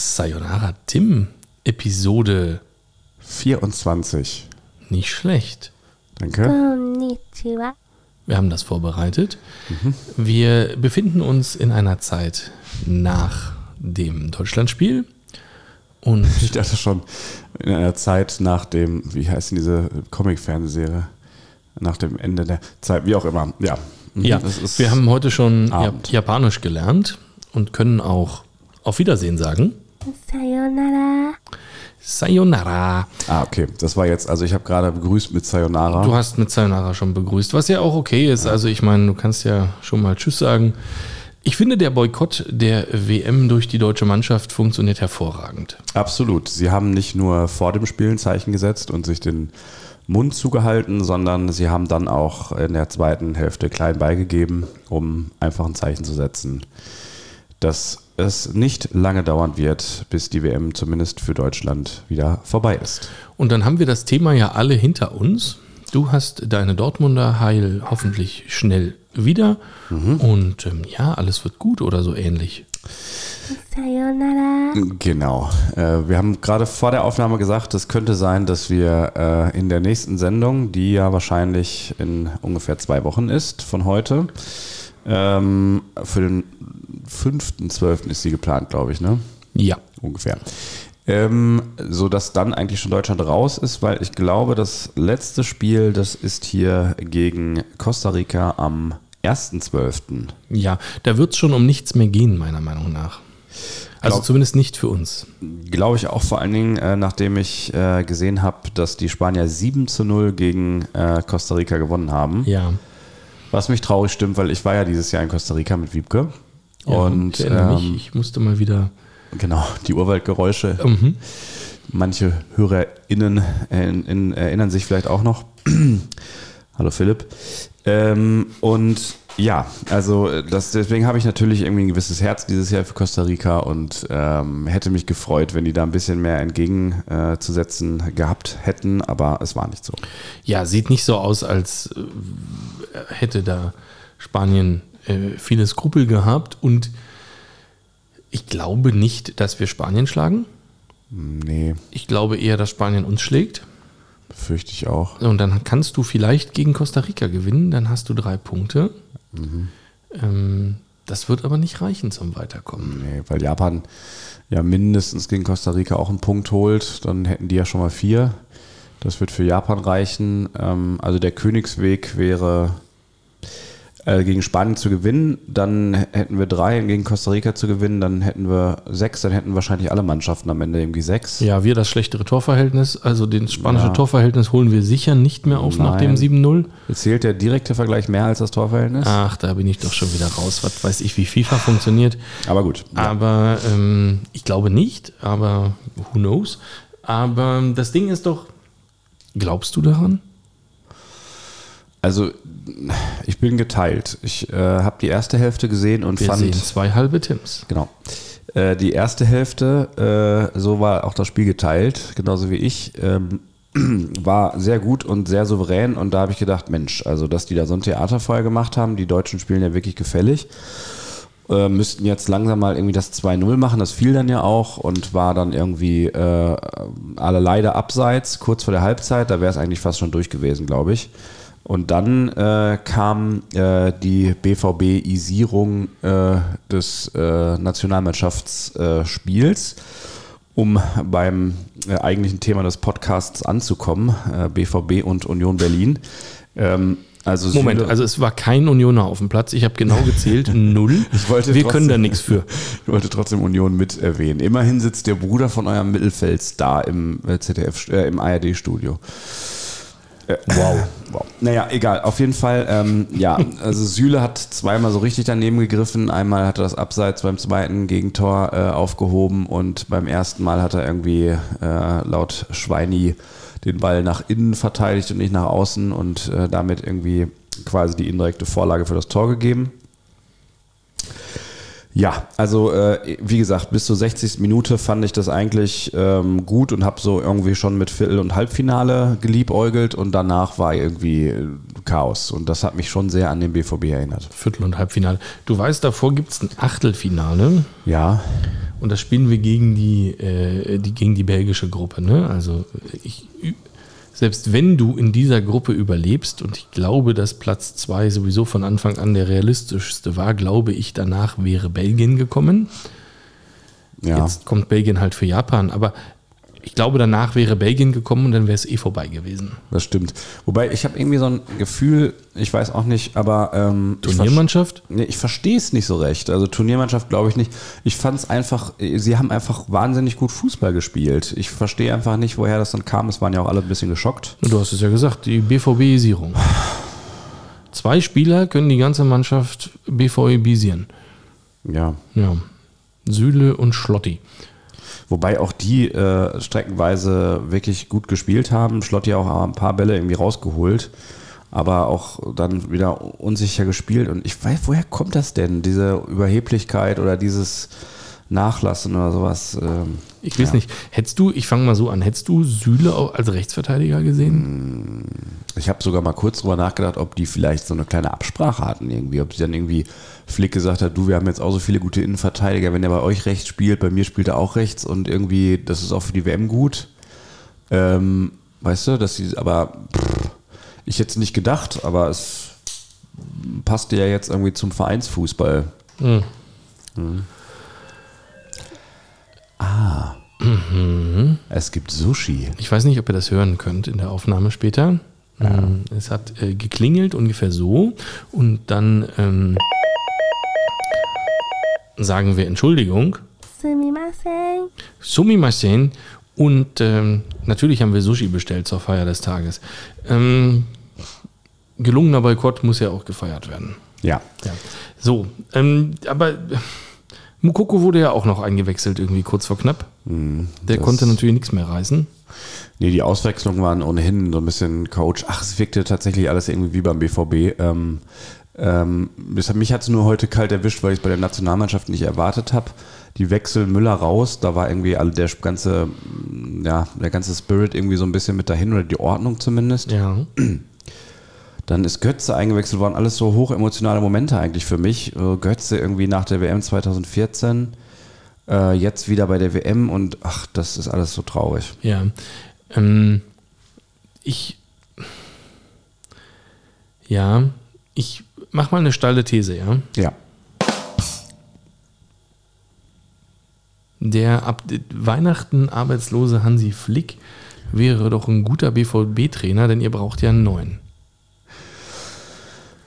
Sayonara Tim Episode 24. Nicht schlecht. Danke. Konnichiwa. Wir haben das vorbereitet. Mhm. Wir befinden uns in einer Zeit nach dem Deutschlandspiel. Und ich dachte schon, in einer Zeit nach dem, wie heißt denn diese Comic-Fernsehserie? Nach dem Ende der Zeit, wie auch immer. Ja, mhm. ja wir haben heute schon Abend. Japanisch gelernt und können auch auf Wiedersehen sagen. Sayonara. Sayonara. Ah, okay. Das war jetzt, also ich habe gerade begrüßt mit Sayonara. Du hast mit Sayonara schon begrüßt, was ja auch okay ist. Ja. Also ich meine, du kannst ja schon mal Tschüss sagen. Ich finde, der Boykott der WM durch die deutsche Mannschaft funktioniert hervorragend. Absolut. Sie haben nicht nur vor dem Spiel ein Zeichen gesetzt und sich den Mund zugehalten, sondern sie haben dann auch in der zweiten Hälfte klein beigegeben, um einfach ein Zeichen zu setzen, dass es nicht lange dauern wird, bis die WM zumindest für Deutschland wieder vorbei ist. Und dann haben wir das Thema ja alle hinter uns. Du hast deine Dortmunder heil hoffentlich schnell wieder. Mhm. Und ähm, ja, alles wird gut oder so ähnlich. Sayonara. Genau. Äh, wir haben gerade vor der Aufnahme gesagt, es könnte sein, dass wir äh, in der nächsten Sendung, die ja wahrscheinlich in ungefähr zwei Wochen ist von heute, ähm, für den 5.12. ist sie geplant, glaube ich, ne? Ja. Ungefähr. Ähm, so dass dann eigentlich schon Deutschland raus ist, weil ich glaube, das letzte Spiel, das ist hier gegen Costa Rica am 1.12. Ja, da wird es schon um nichts mehr gehen, meiner Meinung nach. Also Glaub- zumindest nicht für uns. Glaube ich auch vor allen Dingen, äh, nachdem ich äh, gesehen habe, dass die Spanier 7 zu 0 gegen äh, Costa Rica gewonnen haben. Ja. Was mich traurig stimmt, weil ich war ja dieses Jahr in Costa Rica mit Wiebke. ja und ich erinnere ähm, mich, ich musste mal wieder. genau, die Urwaldgeräusche. Mhm. Manche HörerInnen in, erinnern sich vielleicht auch noch. Hallo Philipp. Ähm, und ja, also äh, das, deswegen habe ich natürlich irgendwie ein gewisses Herz dieses Jahr für Costa Rica und ähm, hätte mich gefreut, wenn die da ein bisschen mehr entgegenzusetzen äh, gehabt hätten, aber es war nicht so. Ja, sieht nicht so aus, als hätte da Spanien äh, viele Skrupel gehabt. Und ich glaube nicht, dass wir Spanien schlagen. Nee, Ich glaube eher, dass Spanien uns schlägt. fürchte ich auch. Und dann kannst du vielleicht gegen Costa Rica gewinnen. Dann hast du drei Punkte. Ähm, das wird aber nicht reichen zum Weiterkommen. Nee, weil Japan ja mindestens gegen Costa Rica auch einen Punkt holt, dann hätten die ja schon mal vier. Das wird für Japan reichen. Ähm, also der Königsweg wäre äh, gegen Spanien zu gewinnen, dann hätten wir drei, gegen Costa Rica zu gewinnen, dann hätten wir sechs, dann hätten wahrscheinlich alle Mannschaften am Ende irgendwie sechs. Ja, wir das schlechtere Torverhältnis. Also das spanische Ja. Torverhältnis holen wir sicher nicht mehr auf nach dem Nein. 7-0. Zählt der direkte Vergleich mehr als das Torverhältnis? Ach, da bin ich doch schon wieder raus. Was weiß ich, wie FIFA funktioniert. Aber gut. Ja. Aber ähm, ich glaube nicht, aber who knows. Aber das Ding ist doch, glaubst du daran? Also ich bin geteilt. Ich äh, habe die erste Hälfte gesehen und Wir fand sehen zwei halbe Tims. Genau. Äh, die erste Hälfte, äh, so war auch das Spiel geteilt, genauso wie ich, ähm, war sehr gut und sehr souverän. Und da habe ich gedacht, Mensch, also dass die da so ein Theater vorher gemacht haben, die Deutschen spielen ja wirklich gefällig. Äh, müssten jetzt langsam mal irgendwie das 2-0 machen. Das fiel dann ja auch und war dann irgendwie äh, alle leider abseits, kurz vor der Halbzeit. Da wäre es eigentlich fast schon durch gewesen, glaube ich. Und dann äh, kam äh, die BVB-Isierung äh, des äh, Nationalmannschaftsspiels, um beim äh, eigentlichen Thema des Podcasts anzukommen, äh, BVB und Union Berlin. Ähm, also Moment, Süle- also es war kein Unioner auf dem Platz. Ich habe genau gezählt, null. Ich wollte Wir trotzdem- können da nichts für. Ich wollte trotzdem Union mit erwähnen. Immerhin sitzt der Bruder von eurem Mittelfeldstar im äh, ZDF, äh, im ARD-Studio. Wow. wow. Naja, egal. Auf jeden Fall, ähm, ja, also Süle hat zweimal so richtig daneben gegriffen. Einmal hat er das Abseits beim zweiten Gegentor äh, aufgehoben und beim ersten Mal hat er irgendwie äh, laut Schweini den Ball nach innen verteidigt und nicht nach außen und äh, damit irgendwie quasi die indirekte Vorlage für das Tor gegeben. Ja, also äh, wie gesagt, bis zur 60. Minute fand ich das eigentlich ähm, gut und habe so irgendwie schon mit Viertel- und Halbfinale geliebäugelt und danach war irgendwie äh, Chaos und das hat mich schon sehr an den BVB erinnert. Viertel- und Halbfinale. Du weißt, davor gibt es ein Achtelfinale Ja, und das spielen wir gegen die, äh, die, gegen die belgische Gruppe. Ne? Also ich, selbst wenn du in dieser Gruppe überlebst, und ich glaube, dass Platz 2 sowieso von Anfang an der realistischste war, glaube ich, danach wäre Belgien gekommen. ja. Jetzt kommt Belgien halt für Japan, aber ich glaube, danach wäre Belgien gekommen und dann wäre es eh vorbei gewesen. Das stimmt. Wobei ich habe irgendwie so ein Gefühl, ich weiß auch nicht, aber ähm, ich Turniermannschaft? Nee, ich verstehe es nicht so recht. Also Turniermannschaft glaube ich nicht. Ich fand es einfach, sie haben einfach wahnsinnig gut Fußball gespielt. Ich verstehe einfach nicht, woher das dann kam. Es waren ja auch alle ein bisschen geschockt. Du hast es ja gesagt, die BVB-Isierung. Zwei Spieler können die ganze Mannschaft BVB-isieren. Ja. Ja. Süle und Schlotti. Wobei auch die äh, streckenweise wirklich gut gespielt haben. Schlotti auch ein paar Bälle irgendwie rausgeholt. Aber auch dann wieder unsicher gespielt. Und ich weiß, woher kommt das denn? Diese Überheblichkeit oder dieses Nachlassen oder sowas. Ähm, Ich weiß ja. nicht, hättest du, ich fange mal so an, hättest du Süle auch als Rechtsverteidiger gesehen? Ich habe sogar mal kurz drüber nachgedacht, ob die vielleicht so eine kleine Absprache hatten irgendwie. Ob sie dann irgendwie Flick gesagt hat, du, wir haben jetzt auch so viele gute Innenverteidiger, wenn der bei euch rechts spielt, bei mir spielt er auch rechts und irgendwie, das ist auch für die WM gut. Ähm, weißt du, dass sie, aber pff, ich hätte es nicht gedacht, aber es passte ja jetzt irgendwie zum Vereinsfußball. Hm. Mhm. Ah. Mhm. Es gibt Sushi. Ich weiß nicht, ob ihr das hören könnt in der Aufnahme später. Ja. Ähm, es hat äh, geklingelt ungefähr so und dann ähm, sagen wir Entschuldigung. Sumimasen. Sumimasen. Und ähm, natürlich haben wir Sushi bestellt zur Feier des Tages. Ähm, gelungener Boykott muss ja auch gefeiert werden. Ja. ja. So, ähm, aber Mukoko wurde ja auch noch eingewechselt, irgendwie kurz vor knapp. Der Hm, das- konnte natürlich nichts mehr reißen. Nee, die Auswechslungen waren ohnehin so ein bisschen Coach. Ach, es wirkte tatsächlich alles irgendwie wie beim BVB. Ähm, ähm, hat, mich hat es nur heute kalt erwischt, weil ich es bei der Nationalmannschaft nicht erwartet habe. Die Wechsel Müller raus, da war irgendwie alle der ganze, ja, der ganze Spirit irgendwie so ein bisschen mit dahin oder die Ordnung zumindest. Ja. Dann ist Götze eingewechselt worden, alles so hochemotionale Momente eigentlich für mich. Äh, Götze irgendwie nach der WM 2014, äh, jetzt wieder bei der WM und ach, das ist alles so traurig. Ja. Ähm, ich. Ja, ich mach mal eine steile These, ja. Ja. Der ab Weihnachten arbeitslose Hansi Flick wäre doch ein guter BVB-Trainer, denn ihr braucht ja einen neuen.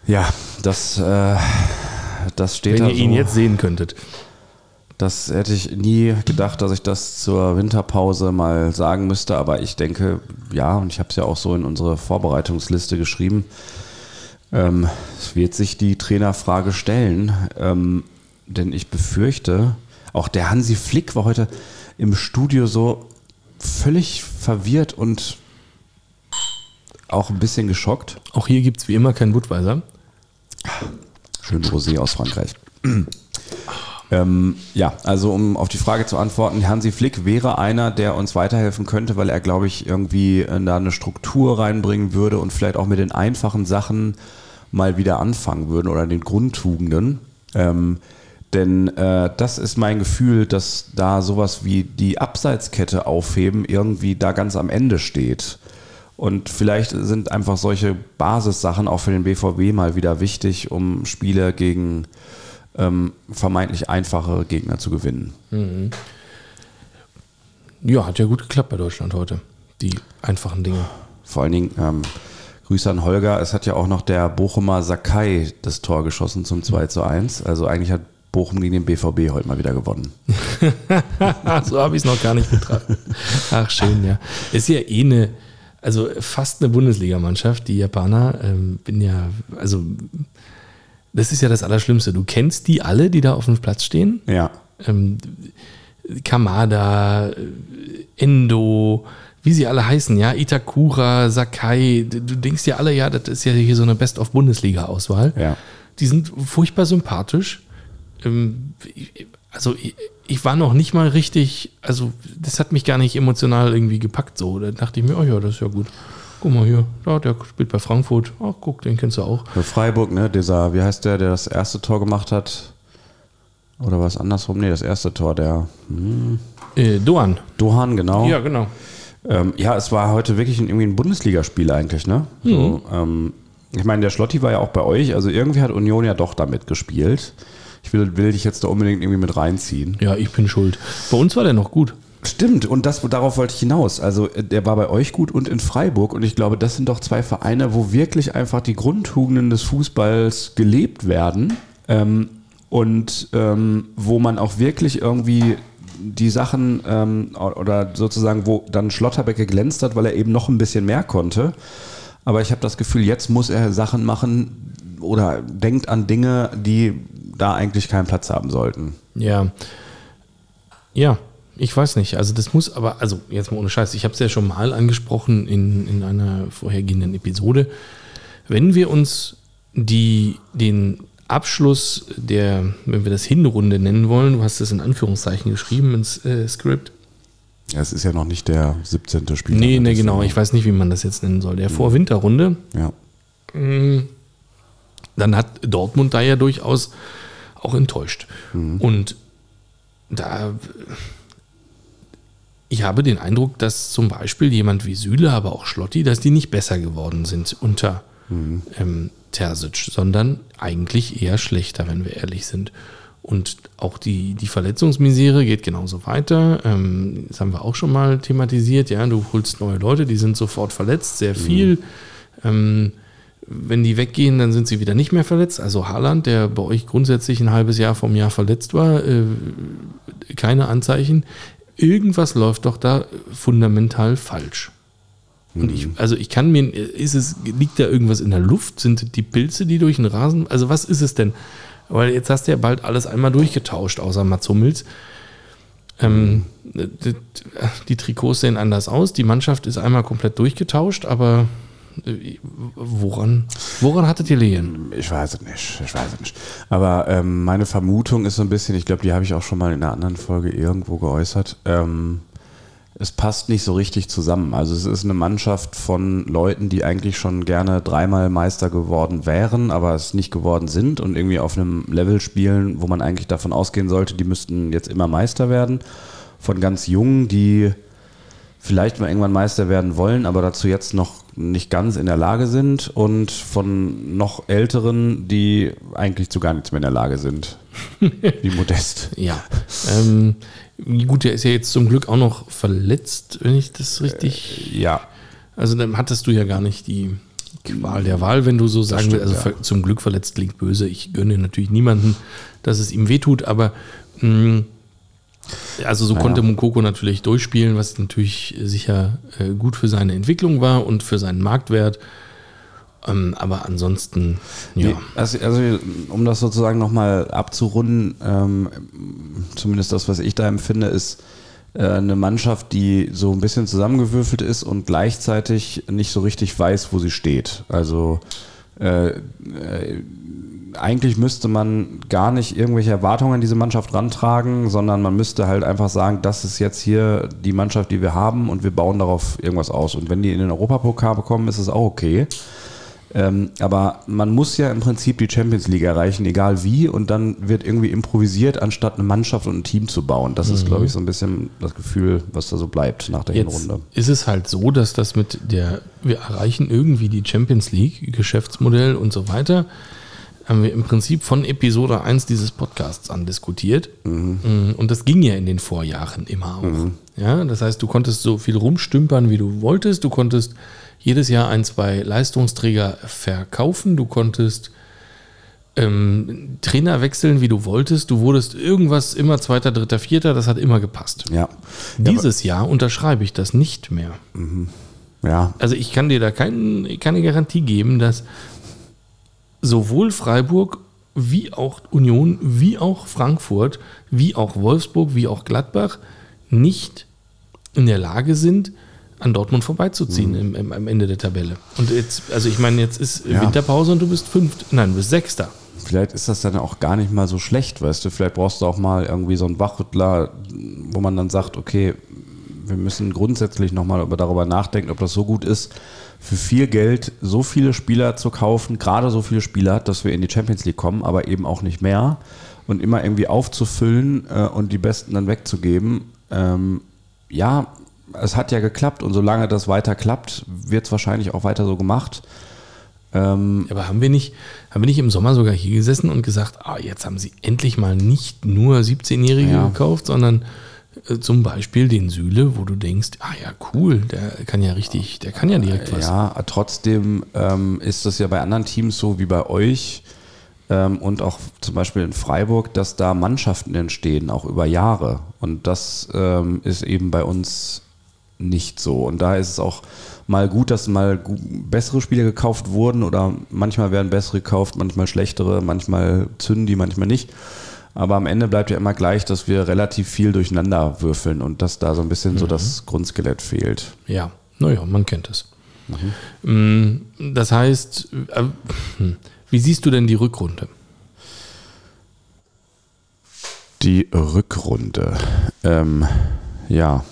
Ja, das, äh, das steht Wenn da ihr ihn so. jetzt sehen könntet. Das hätte ich nie gedacht, dass ich das zur Winterpause mal sagen müsste, aber ich denke, ja, und ich habe es ja auch so in unsere Vorbereitungsliste geschrieben, ähm, es wird sich die Trainerfrage stellen, ähm, denn ich befürchte, auch der Hansi Flick war heute im Studio so völlig verwirrt und auch ein bisschen geschockt. Auch hier gibt es wie immer keinen Budweiser. Schön Rosé aus Frankreich. ähm, ja, also um auf die Frage zu antworten, Hansi Flick wäre einer, der uns weiterhelfen könnte, weil er, glaube ich, irgendwie äh, da eine Struktur reinbringen würde und vielleicht auch mit den einfachen Sachen mal wieder anfangen würden oder den Grundtugenden. Ähm, denn äh, das ist mein Gefühl, dass da sowas wie die Abseitskette aufheben irgendwie da ganz am Ende steht. Und vielleicht sind einfach solche Basissachen auch für den BVB mal wieder wichtig, um Spiele gegen ähm, vermeintlich einfache Gegner zu gewinnen. Ja, hat ja gut geklappt bei Deutschland heute. Die einfachen Dinge. Vor allen Dingen ähm, Grüße an Holger. Es hat ja auch noch der Bochumer Sakai das Tor geschossen zum 2 zu 1. Also eigentlich hat Bochum gegen den BVB heute mal wieder gewonnen. so habe ich es noch gar nicht betrachtet. Ach, schön, ja. Ist ja eh eine, also fast eine Bundesligamannschaft, die Japaner. Ähm, bin ja, also das ist ja das Allerschlimmste. Du kennst die alle, die da auf dem Platz stehen. Ja. Ähm, Kamada, äh, Endo, wie sie alle heißen, ja, Itakura, Sakai, du denkst dir alle, ja, das ist ja hier so eine Best-of-Bundesliga-Auswahl. Ja. Die sind furchtbar sympathisch. Ähm, also ich, ich war noch nicht mal richtig, also das hat mich gar nicht emotional irgendwie gepackt so. Da dachte ich mir, oh ja, das ist ja gut. Guck mal hier, ja, der spielt bei Frankfurt. Ach, guck, den kennst du auch. Für Freiburg, ne, dieser, wie heißt der, der das erste Tor gemacht hat? Oder was andersrum? Nee, das erste Tor, der hm, Äh, Doan. Dohan, genau. Ja, genau. Ähm, ja, es war heute wirklich ein, irgendwie ein Bundesligaspiel eigentlich, ne? So, ähm, ich meine, der Schlotti war ja auch bei euch, also irgendwie hat Union ja doch damit gespielt. Ich will, will dich jetzt da unbedingt irgendwie mit reinziehen. Ja, ich bin schuld. Bei uns war der noch gut. Stimmt, und das, darauf wollte ich hinaus. Also, äh, der war bei euch gut und in Freiburg. Und ich glaube, das sind doch zwei Vereine, wo wirklich einfach die Grundtugenden des Fußballs gelebt werden. Ähm, und ähm, wo man auch wirklich irgendwie die Sachen ähm, oder sozusagen, wo dann Schlotterbeck geglänzt hat, weil er eben noch ein bisschen mehr konnte. Aber ich habe das Gefühl, jetzt muss er Sachen machen oder denkt an Dinge, die da eigentlich keinen Platz haben sollten. Ja. Ja, ich weiß nicht. Also das muss aber, also jetzt mal ohne Scheiß, ich habe es ja schon mal angesprochen in, in einer vorhergehenden Episode. Wenn wir uns die, den Abschluss der, wenn wir das Hinrunde nennen wollen, du hast es in Anführungszeichen geschrieben ins äh, Skript. Ja, es ist ja noch nicht der 17. Spiel. Nee, nee, genau. Ich weiß nicht, wie man das jetzt nennen soll. Der Vorwinterrunde. Ja. dann hat Dortmund da ja durchaus auch enttäuscht. Und da, ich habe den Eindruck, dass zum Beispiel jemand wie Süle, aber auch Schlotti, dass die nicht besser geworden sind unter ähm, Terzic, sondern eigentlich eher schlechter, wenn wir ehrlich sind. Und auch die, die Verletzungsmisere geht genauso weiter. Ähm, das haben wir auch schon mal thematisiert. Ja, du holst neue Leute, die sind sofort verletzt, sehr viel. Ähm, wenn die weggehen, dann sind sie wieder nicht mehr verletzt. Also Haaland, der bei euch grundsätzlich ein halbes Jahr vom Jahr verletzt war, äh, keine Anzeichen. Irgendwas läuft doch da fundamental falsch. Und ich, also ich kann mir, ist es, liegt da irgendwas in der Luft? Sind die Pilze, die durch den Rasen, also was ist es denn? Weil jetzt hast du ja bald alles einmal durchgetauscht, außer Mats Hummels. Ähm, die, die Trikots sehen anders aus, die Mannschaft ist einmal komplett durchgetauscht, aber woran, woran hattet ihr liegen? Ich weiß es nicht, ich weiß es nicht. Aber ähm, meine Vermutung ist so ein bisschen, ich glaube, die habe ich auch schon mal in einer anderen Folge irgendwo geäußert. Ähm, es passt nicht so richtig zusammen. Also es ist eine Mannschaft von Leuten, die eigentlich schon gerne dreimal Meister geworden wären, aber es nicht geworden sind und irgendwie auf einem Level spielen, wo man eigentlich davon ausgehen sollte, die müssten jetzt immer Meister werden. Von ganz Jungen, die vielleicht mal irgendwann Meister werden wollen, aber dazu jetzt noch nicht ganz in der Lage sind und von noch Älteren, die eigentlich zu gar nichts mehr in der Lage sind. Wie modest. Ja. Ähm, gut, der ist ja jetzt zum Glück auch noch verletzt, wenn ich das richtig. Ja, Also dann hattest du ja gar nicht die Qual der Wahl, wenn du so sagen stimmt, willst. Also ja. zum Glück verletzt klingt böse. Ich gönne natürlich niemanden, dass es ihm wehtut, aber mh, also so Naja. konnte Mukoko natürlich durchspielen, was natürlich sicher äh, gut für seine Entwicklung war und für seinen Marktwert. Ähm, aber ansonsten, ja. Also, also um das sozusagen nochmal abzurunden, ähm, zumindest das, was ich da empfinde, ist äh, eine Mannschaft, die so ein bisschen zusammengewürfelt ist und gleichzeitig nicht so richtig weiß, wo sie steht. Also äh, äh, eigentlich müsste man gar nicht irgendwelche Erwartungen an diese Mannschaft rantragen, sondern man müsste halt einfach sagen, das ist jetzt hier die Mannschaft, die wir haben und wir bauen darauf irgendwas aus. Und wenn die in den Europapokal bekommen, ist es auch okay. Ähm, aber man muss ja im Prinzip die Champions League erreichen, egal wie, und dann wird irgendwie improvisiert, anstatt eine Mannschaft und ein Team zu bauen. Das ist, glaube ich, so ein bisschen das Gefühl, was da so bleibt nach der Jetzt Hinrunde. ist es halt so, dass das mit der, wir erreichen irgendwie die Champions League, Geschäftsmodell und so weiter, haben wir im Prinzip von Episode 1 dieses Podcasts an diskutiert. Mm, Und das ging ja in den Vorjahren immer auch. Ja, das heißt, du konntest so viel rumstümpern, wie du wolltest. Du konntest jedes Jahr ein, zwei Leistungsträger verkaufen. Du konntest ähm, Trainer wechseln, wie du wolltest. Du wurdest irgendwas immer Zweiter, Dritter, Vierter. Das hat immer gepasst. Ja. Dieses Jahr unterschreibe ich das nicht mehr. Ja, Also ich kann dir da kein, keine Garantie geben, dass sowohl Freiburg wie auch Union, wie auch Frankfurt, wie auch Wolfsburg, wie auch Gladbach nicht in der Lage sind, an Dortmund vorbeizuziehen im, im, am Ende der Tabelle. Und jetzt, also ich meine, jetzt ist Ja. Winterpause und du bist fünft, nein, du bist Sechster. vielleicht ist das dann auch gar nicht mal so schlecht, weißt du. Vielleicht brauchst du auch mal irgendwie so einen Wachrüttler, wo man dann sagt, okay, wir müssen grundsätzlich nochmal darüber nachdenken, ob das so gut ist, für viel Geld so viele Spieler zu kaufen, gerade so viele Spieler, dass wir in die Champions League kommen, aber eben auch nicht mehr und immer irgendwie aufzufüllen äh, und die Besten dann wegzugeben. Ähm, ja, es hat ja geklappt und solange das weiter klappt, wird es wahrscheinlich auch weiter so gemacht. Ähm, Aber haben wir nicht, haben wir nicht im Sommer sogar hier gesessen und gesagt, ah, jetzt haben sie endlich mal nicht nur 17-Jährige Ja. gekauft, sondern zum Beispiel den Süle, wo du denkst, ah ja, cool, der kann ja richtig, der kann ja direkt was. Ja, trotzdem ähm, ist es ja bei anderen Teams so wie bei euch ähm, und auch zum Beispiel in Freiburg, dass da Mannschaften entstehen, auch über Jahre. Und das ähm, ist eben bei uns nicht so. Und da ist es auch mal gut, dass mal bessere Spiele gekauft wurden oder manchmal werden bessere gekauft, manchmal schlechtere, manchmal zünden die, manchmal nicht. Aber am Ende bleibt ja immer gleich, dass wir relativ viel durcheinander würfeln und dass da so ein bisschen so das Grundskelett fehlt. Ja, naja, man kennt es. Mm, Das heißt, äh, hm, wie siehst du denn die Rückrunde? Die Rückrunde. Ähm, ja.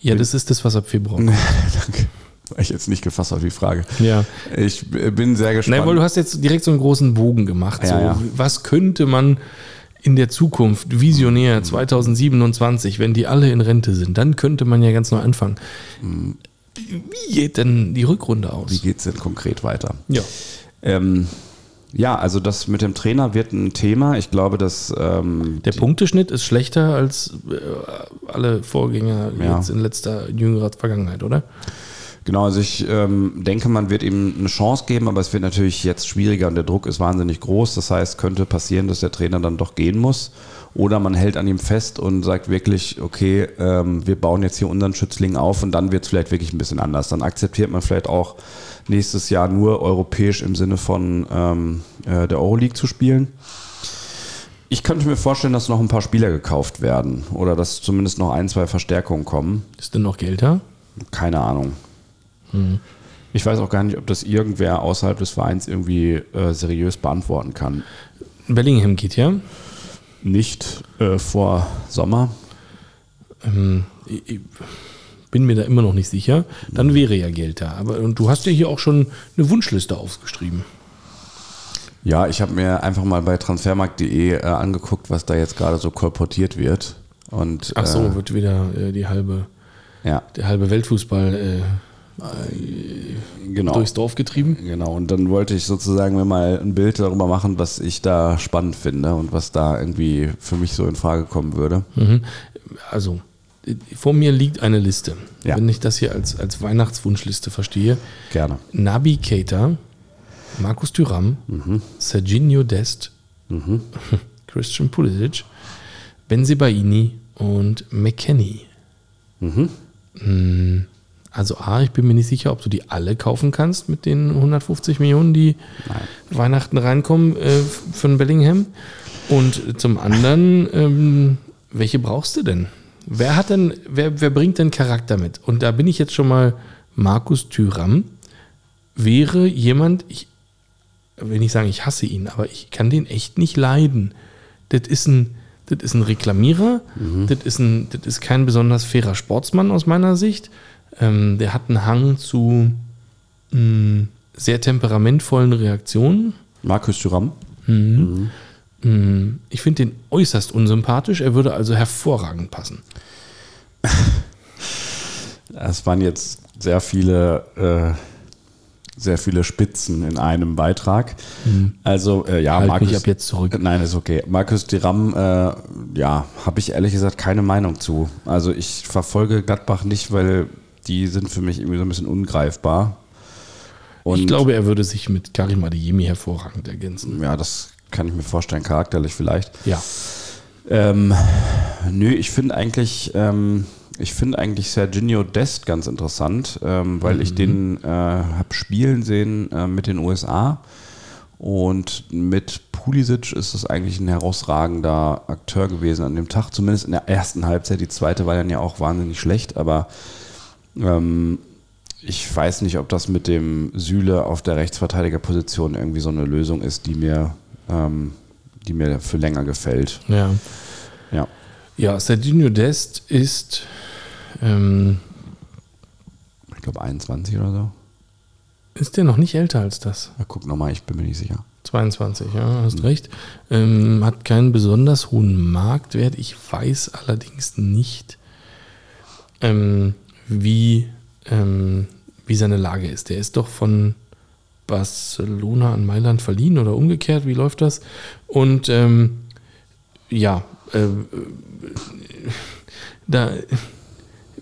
Ja, das ist das, was ab Februar kommt. Danke. War ich jetzt nicht gefasst auf die Frage. Ja. Ich bin sehr gespannt. Nein, weil du hast jetzt direkt so einen großen Bogen gemacht. Ja, so, ja. Was könnte man in der Zukunft, visionär 2027, wenn die alle in Rente sind, dann könnte man ja ganz neu anfangen. Wie geht denn die Rückrunde Wie aus? geht es denn konkret weiter? Ja. Ähm, ja, also das mit dem Trainer wird ein Thema. Ich glaube, dass ähm, Der Punkteschnitt ist schlechter als äh, alle Vorgänger Ja. jetzt in letzter jüngerer Vergangenheit, oder? Genau, also ich ähm, denke, man wird ihm eine Chance geben, aber es wird natürlich jetzt schwieriger und der Druck ist wahnsinnig groß. Das heißt, könnte passieren, dass der Trainer dann doch gehen muss. Oder man hält an ihm fest und sagt wirklich, okay, ähm, wir bauen jetzt hier unseren Schützling auf und dann wird es vielleicht wirklich ein bisschen anders. Dann akzeptiert man vielleicht auch nächstes Jahr nur europäisch im Sinne von ähm, äh, der Euroleague zu spielen. Ich könnte mir vorstellen, dass noch ein paar Spieler gekauft werden oder dass zumindest noch ein, zwei Verstärkungen kommen. Ist denn noch Geld da? Keine Ahnung. Ich weiß auch gar nicht, ob das irgendwer außerhalb des Vereins irgendwie äh, seriös beantworten kann. Bellingham geht ja. Nicht äh, vor Sommer. Ähm, ich, ich bin mir da immer noch nicht sicher. Dann wäre ja Geld da. Aber und du hast ja hier auch schon eine Wunschliste aufgeschrieben. Ja, ich habe mir einfach mal bei transfermarkt.de äh, angeguckt, was da jetzt gerade so kolportiert wird. Und, Ach so, äh, wird wieder äh, die halbe, ja, der halbe Weltfußball äh, genau. durchs Dorf getrieben. Genau, und dann wollte ich sozusagen mir mal ein Bild darüber machen, was ich da spannend finde und was da irgendwie für mich so in Frage kommen würde. Mhm. Also, äh, vor mir liegt eine Liste. Ja. Wenn ich das hier als, als Weihnachtswunschliste verstehe. Gerne. Nabi Keita, Markus Thüram, Serginho Dest, Christian Pulisic, Benzebaini und McKenny. Mm, Also A, ich bin mir nicht sicher, ob du die alle kaufen kannst mit den 150 Millionen, die Weihnachten reinkommen äh, den Bellingham. Und zum anderen, ähm, welche brauchst du denn? Wer hat denn, wer, wer bringt denn Charakter mit? Und da bin ich jetzt schon mal Markus Thüram. Wäre jemand, ich will nicht sagen, ich hasse ihn, aber ich kann den echt nicht leiden. Das ist ein, das ist ein Reklamierer, das, ist ein, das ist kein besonders fairer Sportsmann aus meiner Sicht. Ähm, der hat einen Hang zu mh, sehr temperamentvollen Reaktionen. Markus Thuram. Mh, Ich finde den äußerst unsympathisch. Er würde also hervorragend passen. Es waren jetzt sehr viele, äh, sehr viele Spitzen in einem Beitrag. Also äh, ja, Halt Markus. mich ab jetzt zurück. Nein, ist okay. Markus Thuram, äh, ja, habe ich ehrlich gesagt keine Meinung zu. Also ich verfolge Gladbach nicht, weil die sind für mich irgendwie so ein bisschen ungreifbar. Und ich glaube, er würde sich mit Karim Adeyemi hervorragend ergänzen. ja, das kann ich mir vorstellen, charakterlich vielleicht. Ja. Ähm, nö, ich finde eigentlich, ähm, ich finde eigentlich Serginho Dest ganz interessant, ähm, weil ich den äh, habe spielen sehen äh, mit den USA. Und mit Pulisic ist es eigentlich ein herausragender Akteur gewesen an dem Tag, zumindest in der ersten Halbzeit. Die zweite war dann ja auch wahnsinnig schlecht, aber ähm, ich weiß nicht, ob das mit dem Süle auf der Rechtsverteidigerposition irgendwie so eine Lösung ist, die mir, ähm, die mir für länger gefällt. Ja. Ja. Ja, Serginho Dest ist ähm, Ich glaube 21 oder so. ist der noch nicht älter als das? Ja, guck nochmal, ich bin mir nicht sicher. 22, ja, hast recht. Ähm, hat keinen besonders hohen Marktwert. Ich weiß allerdings nicht, ähm, wie, ähm, wie seine Lage ist. Der ist doch von Barcelona an Mailand verliehen oder umgekehrt. Wie läuft das? Und ähm, ja, äh, da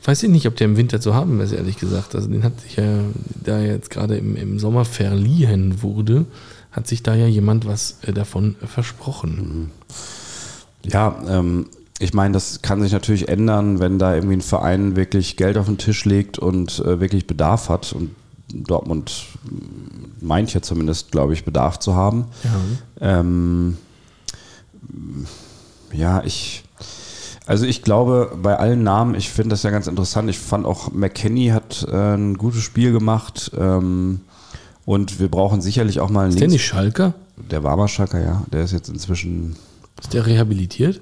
weiß ich nicht, ob der im Winter zu haben ist, ehrlich gesagt. Also den hat sich ja, da jetzt gerade im, im Sommer verliehen wurde, hat sich da ja jemand was äh, davon versprochen. Ja, ähm, ich meine, das kann sich natürlich ändern, wenn da irgendwie ein Verein wirklich Geld auf den Tisch legt und äh, wirklich Bedarf hat. Und Dortmund meint ja zumindest, glaube ich, Bedarf zu haben. Ja. Ähm, ja, ich. Also ich glaube, bei allen Namen, ich finde das ja ganz interessant. Ich fand auch McKenny hat äh, ein gutes Spiel gemacht. Ähm, und wir brauchen sicherlich auch mal einen Ist der nicht Schalker? Der war mal Schalker, ja. Der ist jetzt inzwischen Ist der rehabilitiert?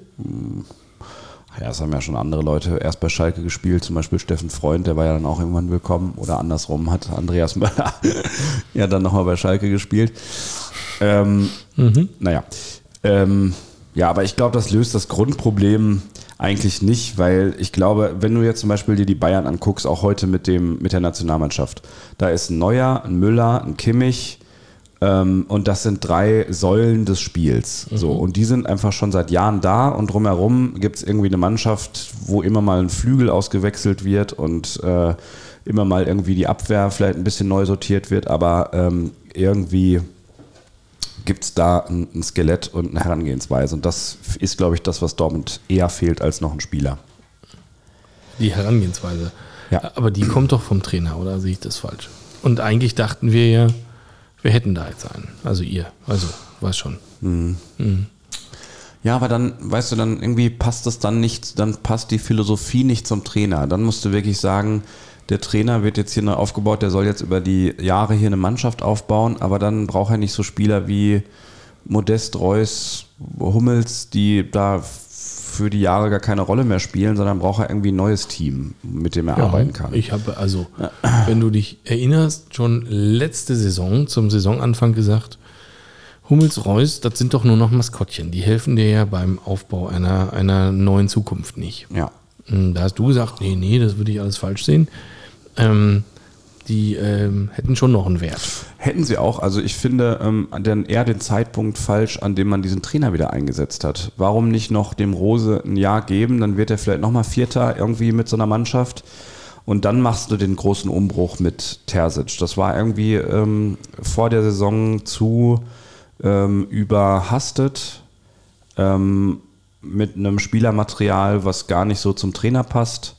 Ja, es haben ja schon andere Leute erst bei Schalke gespielt, zum Beispiel Steffen Freund, der war ja dann auch irgendwann willkommen. Oder andersrum hat Andreas Möller ja dann nochmal bei Schalke gespielt. Ähm, Naja. Ähm, ja, aber ich glaube, das löst das Grundproblem eigentlich nicht, weil ich glaube, wenn du jetzt zum Beispiel dir die Bayern anguckst, auch heute mit, dem, mit der Nationalmannschaft, da ist ein Neuer, ein Müller, ein Kimmich, und das sind drei Säulen des Spiels. So, und die sind einfach schon seit Jahren da und drumherum gibt es irgendwie eine Mannschaft, wo immer mal ein Flügel ausgewechselt wird und äh, immer mal irgendwie die Abwehr vielleicht ein bisschen neu sortiert wird, aber ähm, irgendwie gibt es da ein, ein Skelett und eine Herangehensweise. Und das ist, glaube ich, das, was Dortmund eher fehlt als noch ein Spieler. Die Herangehensweise. Ja. Aber die kommt doch vom Trainer, oder sehe ich das falsch? Und eigentlich dachten wir ja, wir hätten da jetzt einen. Also ihr. Also, weiß schon. Ja, aber dann, weißt du, dann irgendwie passt es dann nicht, dann passt die Philosophie nicht zum Trainer. Dann musst du wirklich sagen, der Trainer wird jetzt hier neu aufgebaut, der soll jetzt über die Jahre hier eine Mannschaft aufbauen, aber dann braucht er nicht so Spieler wie Modest, Reus, Hummels, die da für die Jahre gar keine Rolle mehr spielen, sondern braucht er irgendwie ein neues Team, mit dem er arbeiten kann. Ich habe also, wenn du dich erinnerst, schon letzte Saison zum Saisonanfang gesagt, Hummels, Reus, das sind doch nur noch Maskottchen. Die helfen dir ja beim Aufbau einer, einer neuen Zukunft nicht. ja. Hm, Da hast du gesagt, nee, nee, das würde ich alles falsch sehen. Ähm, die ähm, hätten schon noch einen Wert. Hätten sie auch. Also ich finde ähm, dann eher den Zeitpunkt falsch, an dem man diesen Trainer wieder eingesetzt hat. Warum nicht noch dem Rose ein Jahr geben? Dann wird er vielleicht nochmal Vierter irgendwie mit so einer Mannschaft. Und dann machst du den großen Umbruch mit Terzic. Das war irgendwie ähm, vor der Saison zu ähm, überhastet ähm, mit einem Spielermaterial, was gar nicht so zum Trainer passt.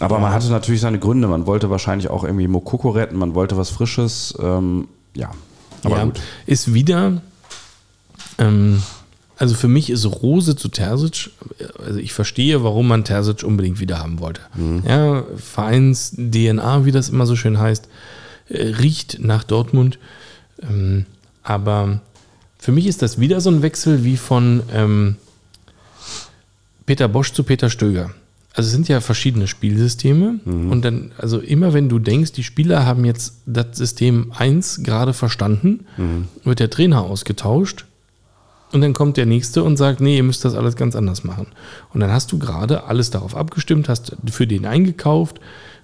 Aber man hatte natürlich seine Gründe. Man wollte wahrscheinlich auch irgendwie Mokoko retten, man wollte was Frisches. Ähm, ja, aber ja, gut. Ist wieder, ähm, also für mich ist Rose zu Terzic, also ich verstehe, warum man Terzic unbedingt wieder haben wollte. Ja, Vereins-DNA, wie das immer so schön heißt, äh, riecht nach Dortmund. Ähm, aber für mich ist das wieder so ein Wechsel wie von ähm, Peter Bosch zu Peter Stöger. Also es sind ja verschiedene Spielsysteme und dann, also immer wenn du denkst, die Spieler haben jetzt das System 1 gerade verstanden, wird der Trainer ausgetauscht und dann kommt der nächste und sagt, nee, ihr müsst das alles ganz anders machen. Und dann hast du gerade alles darauf abgestimmt, hast für den eingekauft.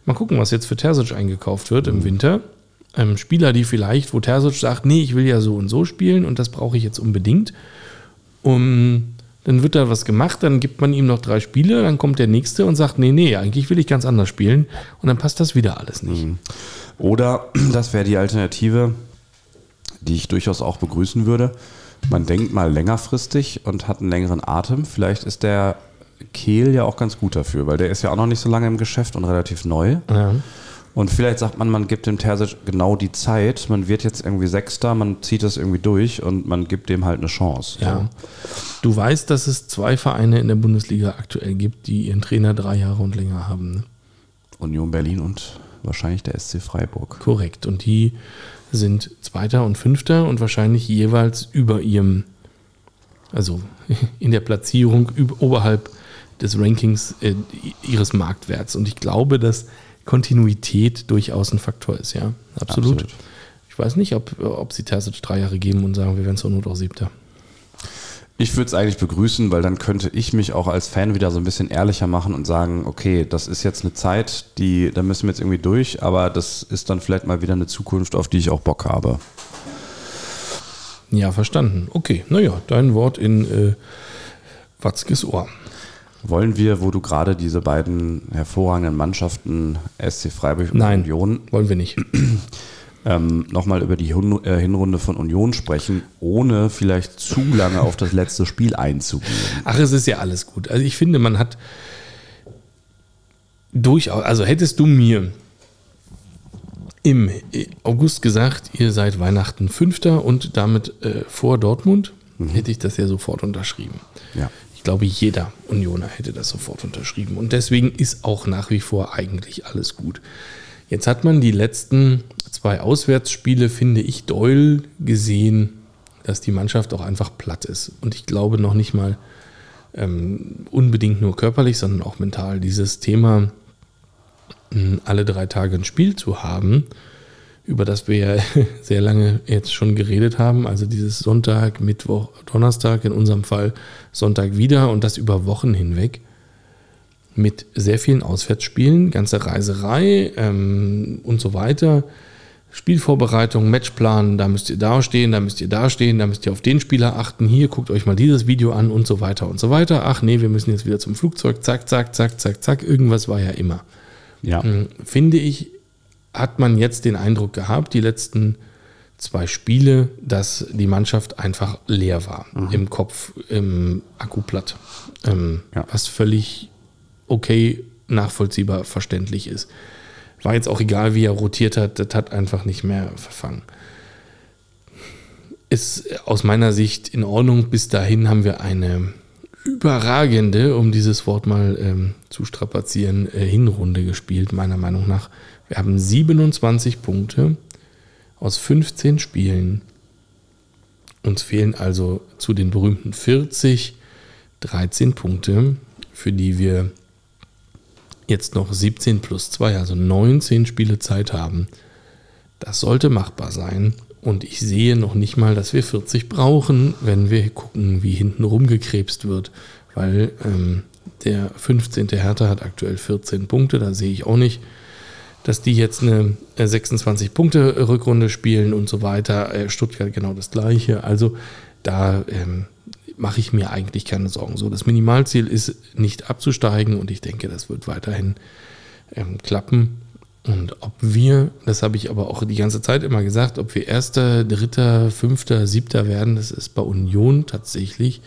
Mal gucken, was jetzt für Terzic eingekauft wird im Winter. Ähm, Spieler, die vielleicht, wo Terzic sagt, nee, ich will ja so und so spielen und das brauche ich jetzt unbedingt. Um, dann wird da was gemacht, dann gibt man ihm noch drei Spiele, dann kommt der nächste und sagt, nee, nee, eigentlich will ich ganz anders spielen und dann passt das wieder alles nicht. Oder das wäre die Alternative, die ich durchaus auch begrüßen würde. Man denkt mal längerfristig und hat einen längeren Atem. Vielleicht ist der Kehl ja auch ganz gut dafür, weil der ist ja auch noch nicht so lange im Geschäft und relativ neu. Ja. Und vielleicht sagt man, man gibt dem Terzic genau die Zeit. Man wird jetzt irgendwie Sechster, man zieht das irgendwie durch und man gibt dem halt eine Chance. Ja. Du weißt, dass es zwei Vereine in der Bundesliga aktuell gibt, die ihren Trainer drei Jahre und länger haben. Ne? Union Berlin und wahrscheinlich der SC Freiburg. Korrekt. Und die sind Zweiter und Fünfter und wahrscheinlich jeweils über ihrem, also in der Platzierung über, oberhalb des Rankings äh, ihres Marktwerts. Und ich glaube, dass Kontinuität durchaus ein Faktor ist, ja. Absolut. Absolut. Ich weiß nicht, ob, ob sie Terzic drei Jahre geben und sagen, wir werden zur Not auch Siebter. Ich würde es eigentlich begrüßen, weil dann könnte ich mich auch als Fan wieder so ein bisschen ehrlicher machen und sagen, okay, das ist jetzt eine Zeit, die, da müssen wir jetzt irgendwie durch, aber das ist dann vielleicht mal wieder eine Zukunft, auf die ich auch Bock habe. Ja, verstanden. Okay, naja, dein Wort in äh, Watzkes Ohr. Wollen wir, wo du gerade diese beiden hervorragenden Mannschaften, SC Freiburg und Nein, Union, wollen wir nicht. ähm, nochmal über die Hun äh, Hinrunde von Union sprechen, ohne vielleicht zu lange auf das letzte Spiel einzugehen? Ach, es ist ja alles gut. Also ich finde, man hat durchaus, also hättest du mir im August gesagt, ihr seid Weihnachten Fünfter und damit äh, vor Dortmund, hätte ich das ja sofort unterschrieben. Ja. Ich glaube, jeder Unioner hätte das sofort unterschrieben. Und deswegen ist auch nach wie vor eigentlich alles gut. Jetzt hat man die letzten zwei Auswärtsspiele, finde ich, doll gesehen, dass die Mannschaft auch einfach platt ist. Und ich glaube noch nicht mal ähm, unbedingt nur körperlich, sondern auch mental. Dieses Thema, alle drei Tage ein Spiel zu haben, über das wir ja sehr lange jetzt schon geredet haben. Also dieses Sonntag, Mittwoch, Donnerstag, in unserem Fall Sonntag wieder und das über Wochen hinweg mit sehr vielen Auswärtsspielen, ganze Reiserei ähm, und so weiter. Spielvorbereitung, Matchplan, da müsst ihr da stehen, da müsst ihr da stehen, da müsst ihr auf den Spieler achten, hier guckt euch mal dieses Video an und so weiter und so weiter. Ach nee, wir müssen jetzt wieder zum Flugzeug, zack, zack, zack, zack, zack, irgendwas war ja immer. Ja. Hm, Finde ich, hat man jetzt den Eindruck gehabt, die letzten zwei Spiele, dass die Mannschaft einfach leer war. Im Kopf, im Akku platt. Ähm, Ja. Was völlig okay, nachvollziehbar, verständlich ist. War jetzt auch egal, wie er rotiert hat, das hat einfach nicht mehr verfangen. Ist aus meiner Sicht in Ordnung. Bis dahin haben wir eine überragende, um dieses Wort mal ähm, zu strapazieren, äh, Hinrunde gespielt, meiner Meinung nach. Wir haben 27 Punkte aus 15 Spielen. Uns fehlen also zu den berühmten 40 13 Punkte, für die wir jetzt noch 17 plus 2, also 19 Spiele Zeit haben. Das sollte machbar sein. Und ich sehe noch nicht mal, dass wir 40 brauchen, wenn wir gucken, wie hinten rumgekrebst wird. Weil ähm, der 15. Hertha hat aktuell 14 Punkte. Da sehe ich auch nicht, dass die jetzt eine 26-Punkte-Rückrunde spielen und so weiter. Äh, Stuttgart genau das gleiche. Also da ähm, mache ich mir eigentlich keine Sorgen. So, das Minimalziel ist nicht abzusteigen und ich denke, das wird weiterhin ähm, klappen. Und ob wir, das habe ich aber auch die ganze Zeit immer gesagt, ob wir Erster, Dritter, Fünfter, Siebter werden, das ist bei Union tatsächlich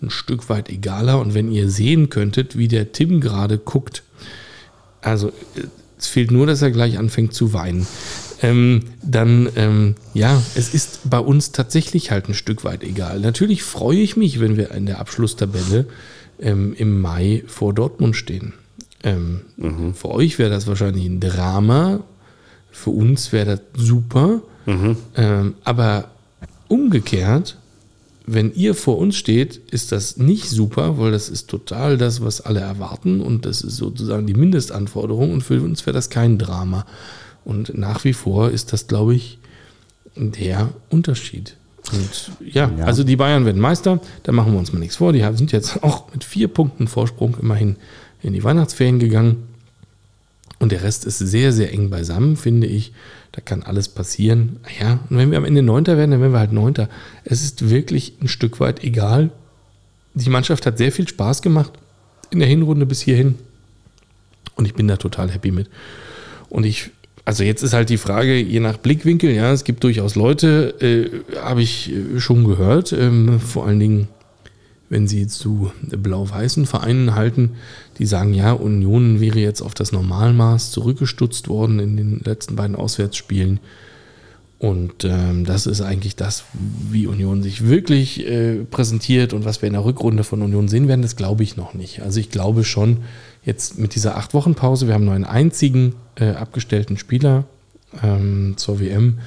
ein Stück weit egaler. Und wenn ihr sehen könntet, wie der Tim gerade guckt, also es fehlt nur, dass er gleich anfängt zu weinen. Ähm, dann, ähm, ja, es ist bei uns tatsächlich halt ein Stück weit egal. Natürlich freue ich mich, wenn wir in der Abschlusstabelle ähm, im Mai vor Dortmund stehen. Ähm, Für euch wäre das wahrscheinlich ein Drama, für uns wäre das super. Ähm, aber umgekehrt, wenn ihr vor uns steht, ist das nicht super, weil das ist total das, was alle erwarten und das ist sozusagen die Mindestanforderung und für uns wäre das kein Drama. Und nach wie vor ist das, glaube ich, der Unterschied. Und ja, Ja. also die Bayern werden Meister, da machen wir uns mal nichts vor. Die sind jetzt auch mit vier Punkten Vorsprung immerhin in die Weihnachtsferien gegangen. Und der Rest ist sehr, sehr eng beisammen, finde ich. Da kann alles passieren. Ja, und wenn wir am Ende Neunter werden, dann werden wir halt Neunter. Es ist wirklich ein Stück weit egal. Die Mannschaft hat sehr viel Spaß gemacht in der Hinrunde bis hierhin. Und ich bin da total happy mit. Und ich, also jetzt ist halt die Frage, je nach Blickwinkel, ja, es gibt durchaus Leute, äh, habe ich äh, schon gehört, ähm, vor allen Dingen wenn sie zu blau-weißen Vereinen halten, die sagen, ja, Union wäre jetzt auf das Normalmaß zurückgestutzt worden in den letzten beiden Auswärtsspielen. Und ähm, das ist eigentlich das, wie Union sich wirklich äh, präsentiert und was wir in der Rückrunde von Union sehen werden, das glaube ich noch nicht. Also ich glaube schon, jetzt mit dieser acht Wochen Pause, wir haben nur einen einzigen äh, abgestellten Spieler ähm, zur WM.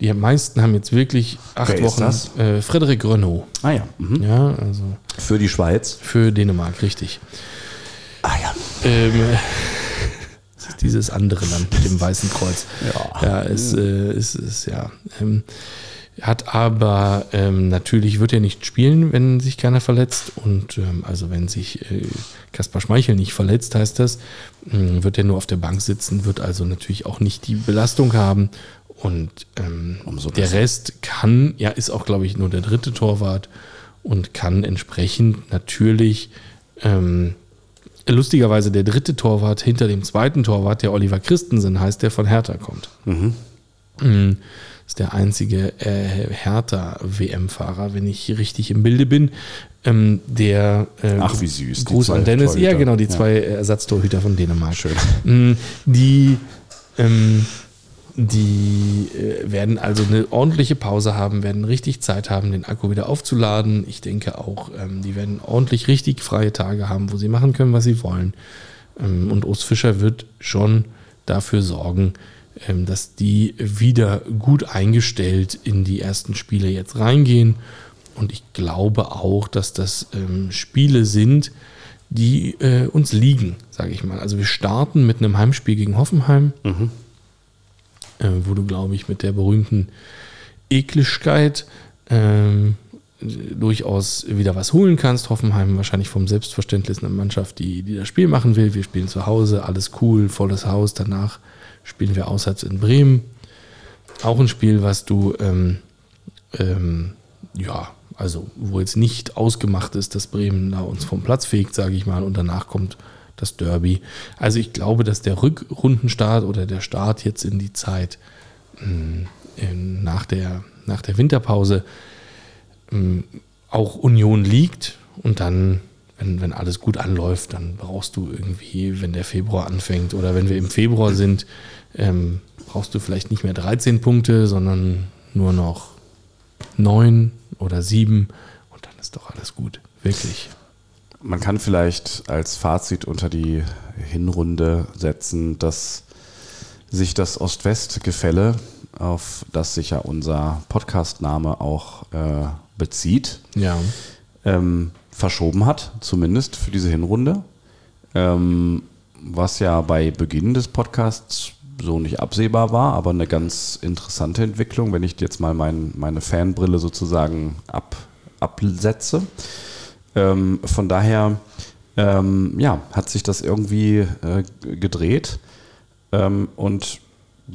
Die meisten haben jetzt wirklich acht Wer ist Wochen. das? Äh, Frederik Renault. Ah ja. Mhm. Ja, also Für die Schweiz. für Dänemark, richtig. Ah ja. Ähm, das ist dieses andere Land mit dem Weißen Kreuz. Ja. Ja, es äh, ist, ist ja. Ähm, hat aber ähm, natürlich wird er nicht spielen, wenn sich keiner verletzt. Und ähm, also wenn sich äh, Kaspar Schmeichel nicht verletzt, heißt das, mh, wird er nur auf der Bank sitzen, wird also natürlich auch nicht die Belastung haben. Und ähm, der. Rest kann, ja, ist auch, glaube ich, nur der dritte Torwart und kann entsprechend natürlich ähm, lustigerweise der dritte Torwart hinter dem zweiten Torwart, der Oliver Christensen heißt, der von Hertha kommt. Mhm. Ist der einzige äh, Hertha-WM-Fahrer, wenn ich richtig im Bilde bin. Ähm, der äh, Ach, wie süß, Gruß an Dennis. Ja, Torhüter. genau, die Ja. zwei Ersatztorhüter von Dänemark. Schön. Mm, Die, ähm, die äh, werden also eine ordentliche Pause haben, werden richtig Zeit haben, den Akku wieder aufzuladen. Ich denke auch, ähm, die werden ordentlich richtig freie Tage haben, wo sie machen können, was sie wollen. Ähm, und Urs Fischer wird schon dafür sorgen, ähm, dass die wieder gut eingestellt in die ersten Spiele jetzt reingehen. Und ich glaube auch, dass das ähm, Spiele sind, die äh, uns liegen, sage ich mal. Also wir starten mit einem Heimspiel gegen Hoffenheim, äh, wo du, glaube ich, mit der berühmten Ekligkeit ähm, durchaus wieder was holen kannst. Hoffenheim wahrscheinlich vom Selbstverständnis eine Mannschaft, die, die das Spiel machen will. Wir spielen zu Hause, alles cool, volles Haus. Danach spielen wir auswärts in Bremen. Auch ein Spiel, was du, ähm, ähm, ja, also wo jetzt nicht ausgemacht ist, dass Bremen da uns vom Platz fegt, sage ich mal, und danach kommt das Derby. Also ich glaube, dass der Rückrundenstart oder der Start jetzt in die Zeit in, nach, der, nach der Winterpause mh, auch Union liegt und dann, wenn, wenn alles gut anläuft, dann brauchst du irgendwie, wenn der Februar anfängt oder wenn wir im Februar sind, ähm, brauchst du vielleicht nicht mehr 13 Punkte, sondern nur noch 9 oder 7 und dann ist doch alles gut. Wirklich. Man kann vielleicht als Fazit unter die Hinrunde setzen, dass sich das Ost-West-Gefälle, auf das sich ja unser Podcast-Name auch äh, bezieht, Ja. ähm, verschoben hat, zumindest für diese Hinrunde. Ähm, was ja bei Beginn des Podcasts so nicht absehbar war, aber eine ganz interessante Entwicklung, wenn ich jetzt mal mein, meine Fanbrille sozusagen ab, absetze. Ähm, von daher ähm, ja, hat sich das irgendwie äh, gedreht. Ähm, und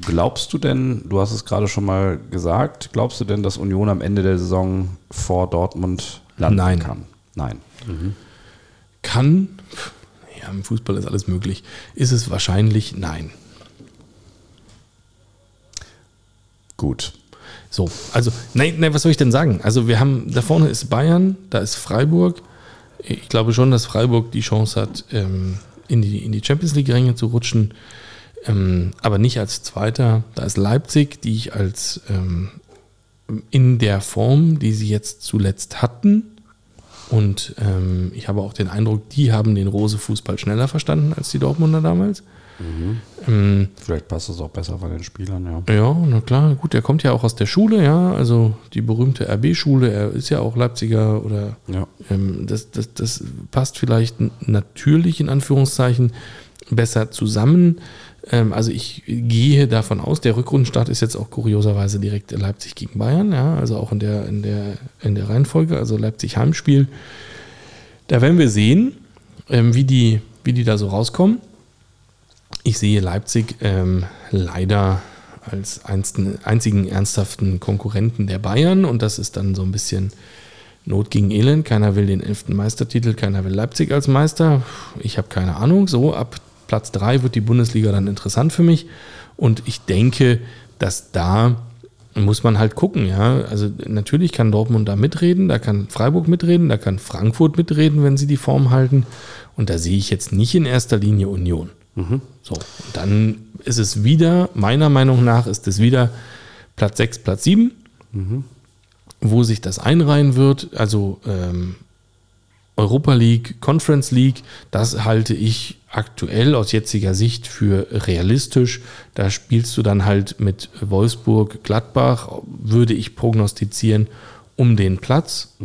glaubst du denn, du hast es gerade schon mal gesagt, glaubst du denn, dass Union am Ende der Saison vor Dortmund landen Nein. kann? Nein. Kann, ja, im Fußball ist alles möglich. Ist es wahrscheinlich? Nein. Gut. So, also, nein, nein, was soll ich denn sagen? Also, wir haben, da vorne ist Bayern, da ist Freiburg. Ich glaube schon, dass Freiburg die Chance hat, ähm, in, die, in die Champions League-Ränge zu rutschen. Ähm, aber nicht als Zweiter. Da ist Leipzig, die ich als ähm, in der Form, die sie jetzt zuletzt hatten. Und ähm, ich habe auch den Eindruck, die haben den Rose-Fußball schneller verstanden als die Dortmunder damals. Ähm, Vielleicht passt es auch besser bei den Spielern, ja. ja, na klar, gut, der kommt ja auch aus der Schule, ja, also die berühmte RB-Schule, er ist ja auch Leipziger oder Ja. ähm, das, das, das passt vielleicht natürlich in Anführungszeichen besser zusammen. Ähm, also ich gehe davon aus, der Rückrundenstart ist jetzt auch kurioserweise direkt Leipzig gegen Bayern, ja, also auch in der, in der, in der Reihenfolge, also Leipzig Heimspiel. Da werden wir sehen, ähm, wie, die, wie die da so rauskommen. Ich sehe Leipzig ähm, leider als einzigen ernsthaften Konkurrenten der Bayern und das ist dann so ein bisschen Not gegen Elend. Keiner will den elften Meistertitel, keiner will Leipzig als Meister. Ich habe keine Ahnung. So, ab Platz 3 wird die Bundesliga dann interessant für mich und ich denke, dass da muss man halt gucken, ja. Also natürlich kann Dortmund da mitreden, da kann Freiburg mitreden, da kann Frankfurt mitreden, wenn sie die Form halten. Und da sehe ich jetzt nicht in erster Linie Union. So, und dann ist es wieder, meiner Meinung nach, ist es wieder Platz 6, Platz 7, wo sich das einreihen wird. Also ähm, Europa League, Conference League, das halte ich aktuell aus jetziger Sicht für realistisch. Da spielst du dann halt mit Wolfsburg, Gladbach, würde ich prognostizieren, um den Platz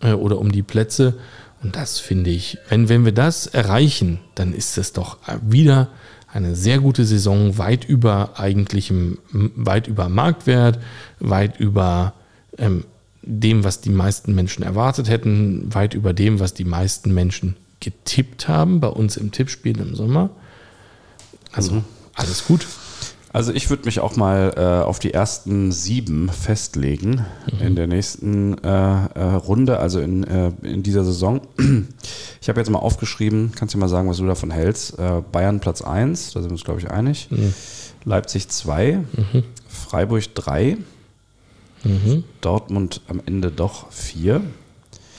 äh, oder um die Plätze. Und das finde ich, wenn, wenn wir das erreichen, dann ist es doch wieder eine sehr gute Saison, weit über eigentlichem, weit über Marktwert, weit über ähm, dem, was die meisten Menschen erwartet hätten, weit über dem, was die meisten Menschen getippt haben bei uns im Tippspiel im Sommer. Also alles gut. Also ich würde mich auch mal äh, auf die ersten sieben festlegen in der nächsten äh, äh, Runde, also in, äh, in dieser Saison. Ich habe jetzt mal aufgeschrieben, kannst du mal sagen, was du davon hältst. Äh, Bayern Platz 1, da sind wir uns, glaube ich, einig. Leipzig 2, Freiburg 3, Dortmund am Ende doch 4,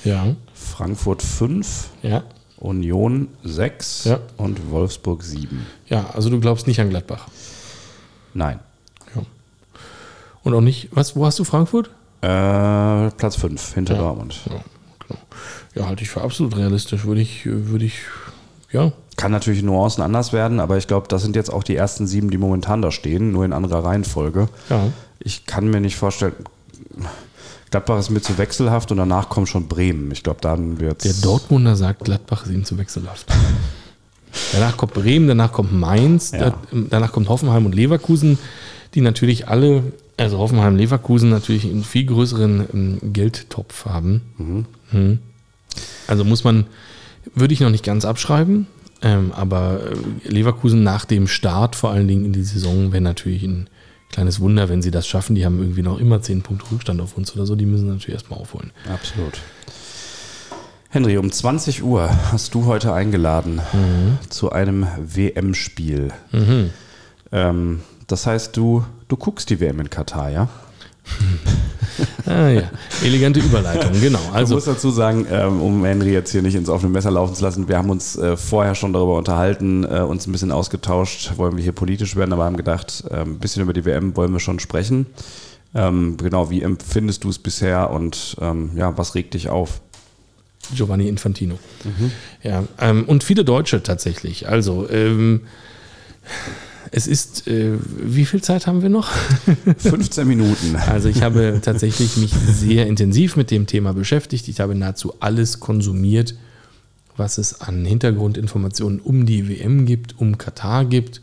Ja, Frankfurt 5, ja, Union 6 Ja. und Wolfsburg 7. ja. Also du glaubst nicht an Gladbach. Nein. Und auch nicht, was, wo hast du Frankfurt? Äh, Platz 5 hinter Ja. Dortmund. Ja, genau. Ja, halte ich für absolut realistisch. Würde ich, würde ich, ja, Kann natürlich Nuancen anders werden, aber ich glaube, das sind jetzt auch die ersten sieben, die momentan da stehen, nur in anderer Reihenfolge. ja. Ich kann mir nicht vorstellen, Gladbach ist mir zu wechselhaft und danach kommt schon Bremen. Ich glaube, dann wird Der Dortmunder sagt, Gladbach ist ihm zu wechselhaft. Danach kommt Bremen, danach kommt Mainz, Ja. da- danach kommt Hoffenheim und Leverkusen, die natürlich alle, also Hoffenheim, Leverkusen natürlich einen viel größeren ähm, Geldtopf haben. Mhm. Also muss man, würde ich noch nicht ganz abschreiben, ähm, aber äh, Leverkusen nach dem Start vor allen Dingen in die Saison wäre natürlich ein kleines Wunder, wenn sie das schaffen. Die haben irgendwie noch immer 10 Punkte Rückstand auf uns oder so, die müssen natürlich erstmal aufholen. Absolut. Henry, um 20 Uhr hast du heute eingeladen zu einem WM-Spiel. Ähm, das heißt, du, du guckst die WM in Katar, ja? Ah ja, elegante Überleitung, genau. Also, ich muss dazu sagen, ähm, um Henry jetzt hier nicht ins offene Messer laufen zu lassen, wir haben uns äh, vorher schon darüber unterhalten, äh, uns ein bisschen ausgetauscht, wollen wir hier politisch werden, aber haben gedacht, äh, ein bisschen über die WM wollen wir schon sprechen. Ähm, genau, wie empfindest du es bisher und ähm, ja, was regt dich auf? Giovanni Infantino. Ja, ähm, und viele Deutsche tatsächlich. Also, ähm, es ist, äh, wie viel Zeit haben wir noch? 15 Minuten. Also ich habe tatsächlich mich sehr intensiv mit dem Thema beschäftigt. Ich habe nahezu alles konsumiert, was es an Hintergrundinformationen um die WM gibt, um Katar gibt,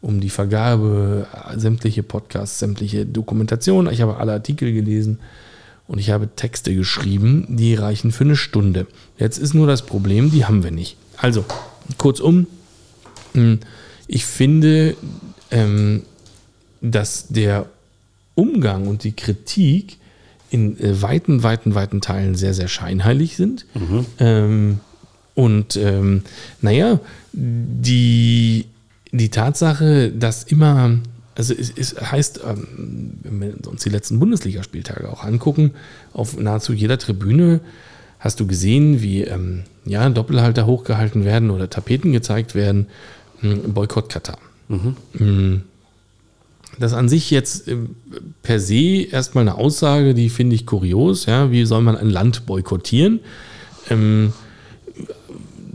um die Vergabe, sämtliche Podcasts, sämtliche Dokumentationen. Ich habe alle Artikel gelesen und ich habe Texte geschrieben, die reichen für eine Stunde. Jetzt ist nur das Problem, die haben wir nicht. Also, kurzum, mh, ich finde, ähm, dass der Umgang und die Kritik in äh, weiten, weiten, weiten Teilen sehr, sehr scheinheilig sind. Ähm, und ähm, naja, die, die Tatsache, dass immer, also es, es heißt, ähm, wenn wir uns die letzten Bundesligaspieltage auch angucken, auf nahezu jeder Tribüne hast du gesehen, wie ähm, ja, Doppelhalter hochgehalten werden oder Tapeten gezeigt werden, hm, Boykott Katar. Hm, Das an sich jetzt ähm, per se erstmal eine Aussage, die finde ich kurios. Ja? Wie soll man ein Land boykottieren? Ähm,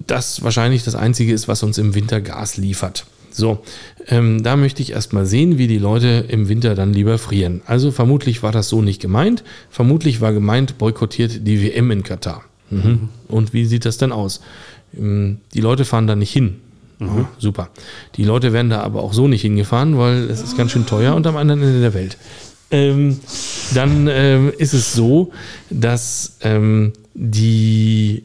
das wahrscheinlich das Einzige ist, was uns im Winter Gas liefert. So, ähm, da möchte ich erstmal sehen, wie die Leute im Winter dann lieber frieren. Also vermutlich war das so nicht gemeint. Vermutlich war gemeint, boykottiert die WM in Katar. Mhm. Und wie sieht das denn aus? Ähm, Die Leute fahren da nicht hin. Mhm. Super. Die Leute werden da aber auch so nicht hingefahren, weil es ist ganz schön teuer und am anderen Ende der Welt. Ähm, dann ähm, ist es so, dass ähm, die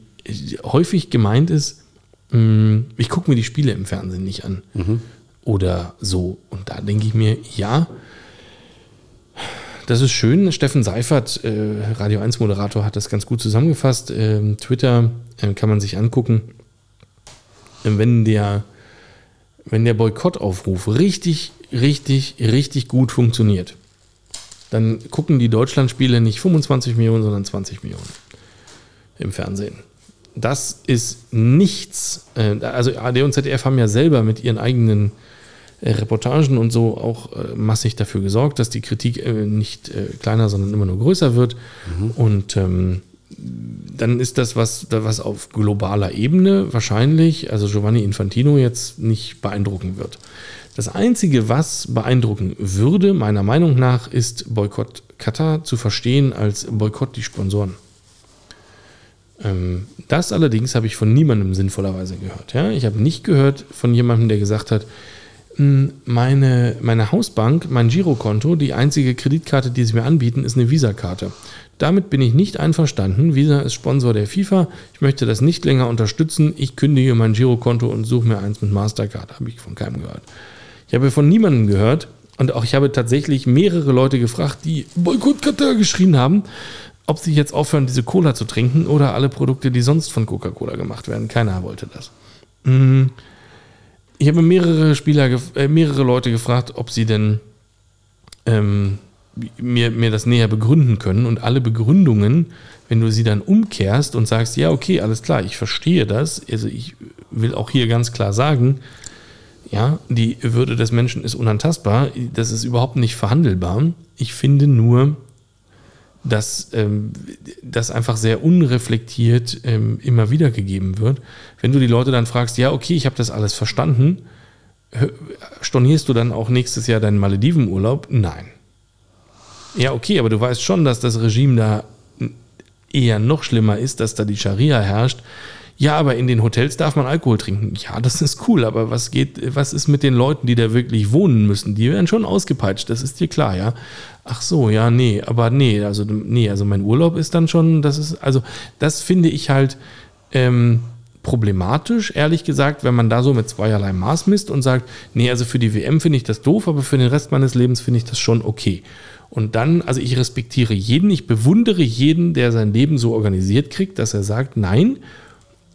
häufig gemeint ist, ich gucke mir die Spiele im Fernsehen nicht an. Oder so. Und da denke ich mir, ja, das ist schön. Steffen Seifert, äh, Radio 1 Moderator, hat das ganz gut zusammengefasst. Ähm, Twitter äh, kann man sich angucken. Äh, Wenn der, wenn der Boykottaufruf richtig, richtig, richtig gut funktioniert, dann gucken die Deutschlandspiele nicht 25 Millionen, sondern 20 Millionen im Fernsehen. Das ist nichts. äh, Also AD und ZDF haben ja selber mit ihren eigenen äh, Reportagen und so auch äh, massig dafür gesorgt, dass die Kritik nicht kleiner, sondern immer nur größer wird. Und ähm, dann ist das was, was auf globaler Ebene wahrscheinlich, also Giovanni Infantino jetzt nicht beeindrucken wird. Das Einzige, was beeindrucken würde, meiner Meinung nach, ist Boykott Katar zu verstehen als Boykott die Sponsoren. Ähm, das allerdings habe ich von niemandem sinnvollerweise gehört. Ja? Ich habe nicht gehört von jemandem, der gesagt hat, "Hm, meine, meine Hausbank, mein Girokonto, die einzige Kreditkarte, die sie mir anbieten, ist eine Visa-Karte. Damit bin ich nicht einverstanden. Visa ist Sponsor der FIFA. Ich möchte das nicht länger unterstützen. Ich kündige mein Girokonto und suche mir eins mit Mastercard. Habe ich von keinem gehört. Ich habe von niemandem gehört und auch ich habe tatsächlich mehrere Leute gefragt, die Boykott Katar geschrien haben, ob sie jetzt aufhören, diese Cola zu trinken oder alle Produkte, die sonst von Coca-Cola gemacht werden. Keiner wollte das. Mm. Ich habe mehrere Spieler, äh, mehrere Leute gefragt, ob sie denn ähm, mir, mir das näher begründen können. Und alle Begründungen, wenn du sie dann umkehrst und sagst, ja, okay, alles klar, ich verstehe das. Also ich will auch hier ganz klar sagen, ja, die Würde des Menschen ist unantastbar. Das ist überhaupt nicht verhandelbar. Ich finde nur, dass ähm, das einfach sehr unreflektiert ähm, immer wieder gegeben wird. Wenn du die Leute dann fragst, ja, okay, ich habe das alles verstanden, stornierst du dann auch nächstes Jahr deinen Maledivenurlaub? Nein. Ja, okay, aber du weißt schon, dass das Regime da eher noch schlimmer ist, dass da die Scharia herrscht. Ja, aber in den Hotels darf man Alkohol trinken. Ja, das ist cool, aber was geht, was ist mit den Leuten, die da wirklich wohnen müssen? Die werden schon ausgepeitscht, das ist dir klar, ja. Ach so, ja, nee, aber nee, also nee, also mein Urlaub ist dann schon, das ist, also das finde ich halt ähm, problematisch, ehrlich gesagt, wenn man da so mit zweierlei Maß misst und sagt, nee, also für die WM finde ich das doof, aber für den Rest meines Lebens finde ich das schon okay. Und dann, also ich respektiere jeden, ich bewundere jeden, der sein Leben so organisiert kriegt, dass er sagt, nein,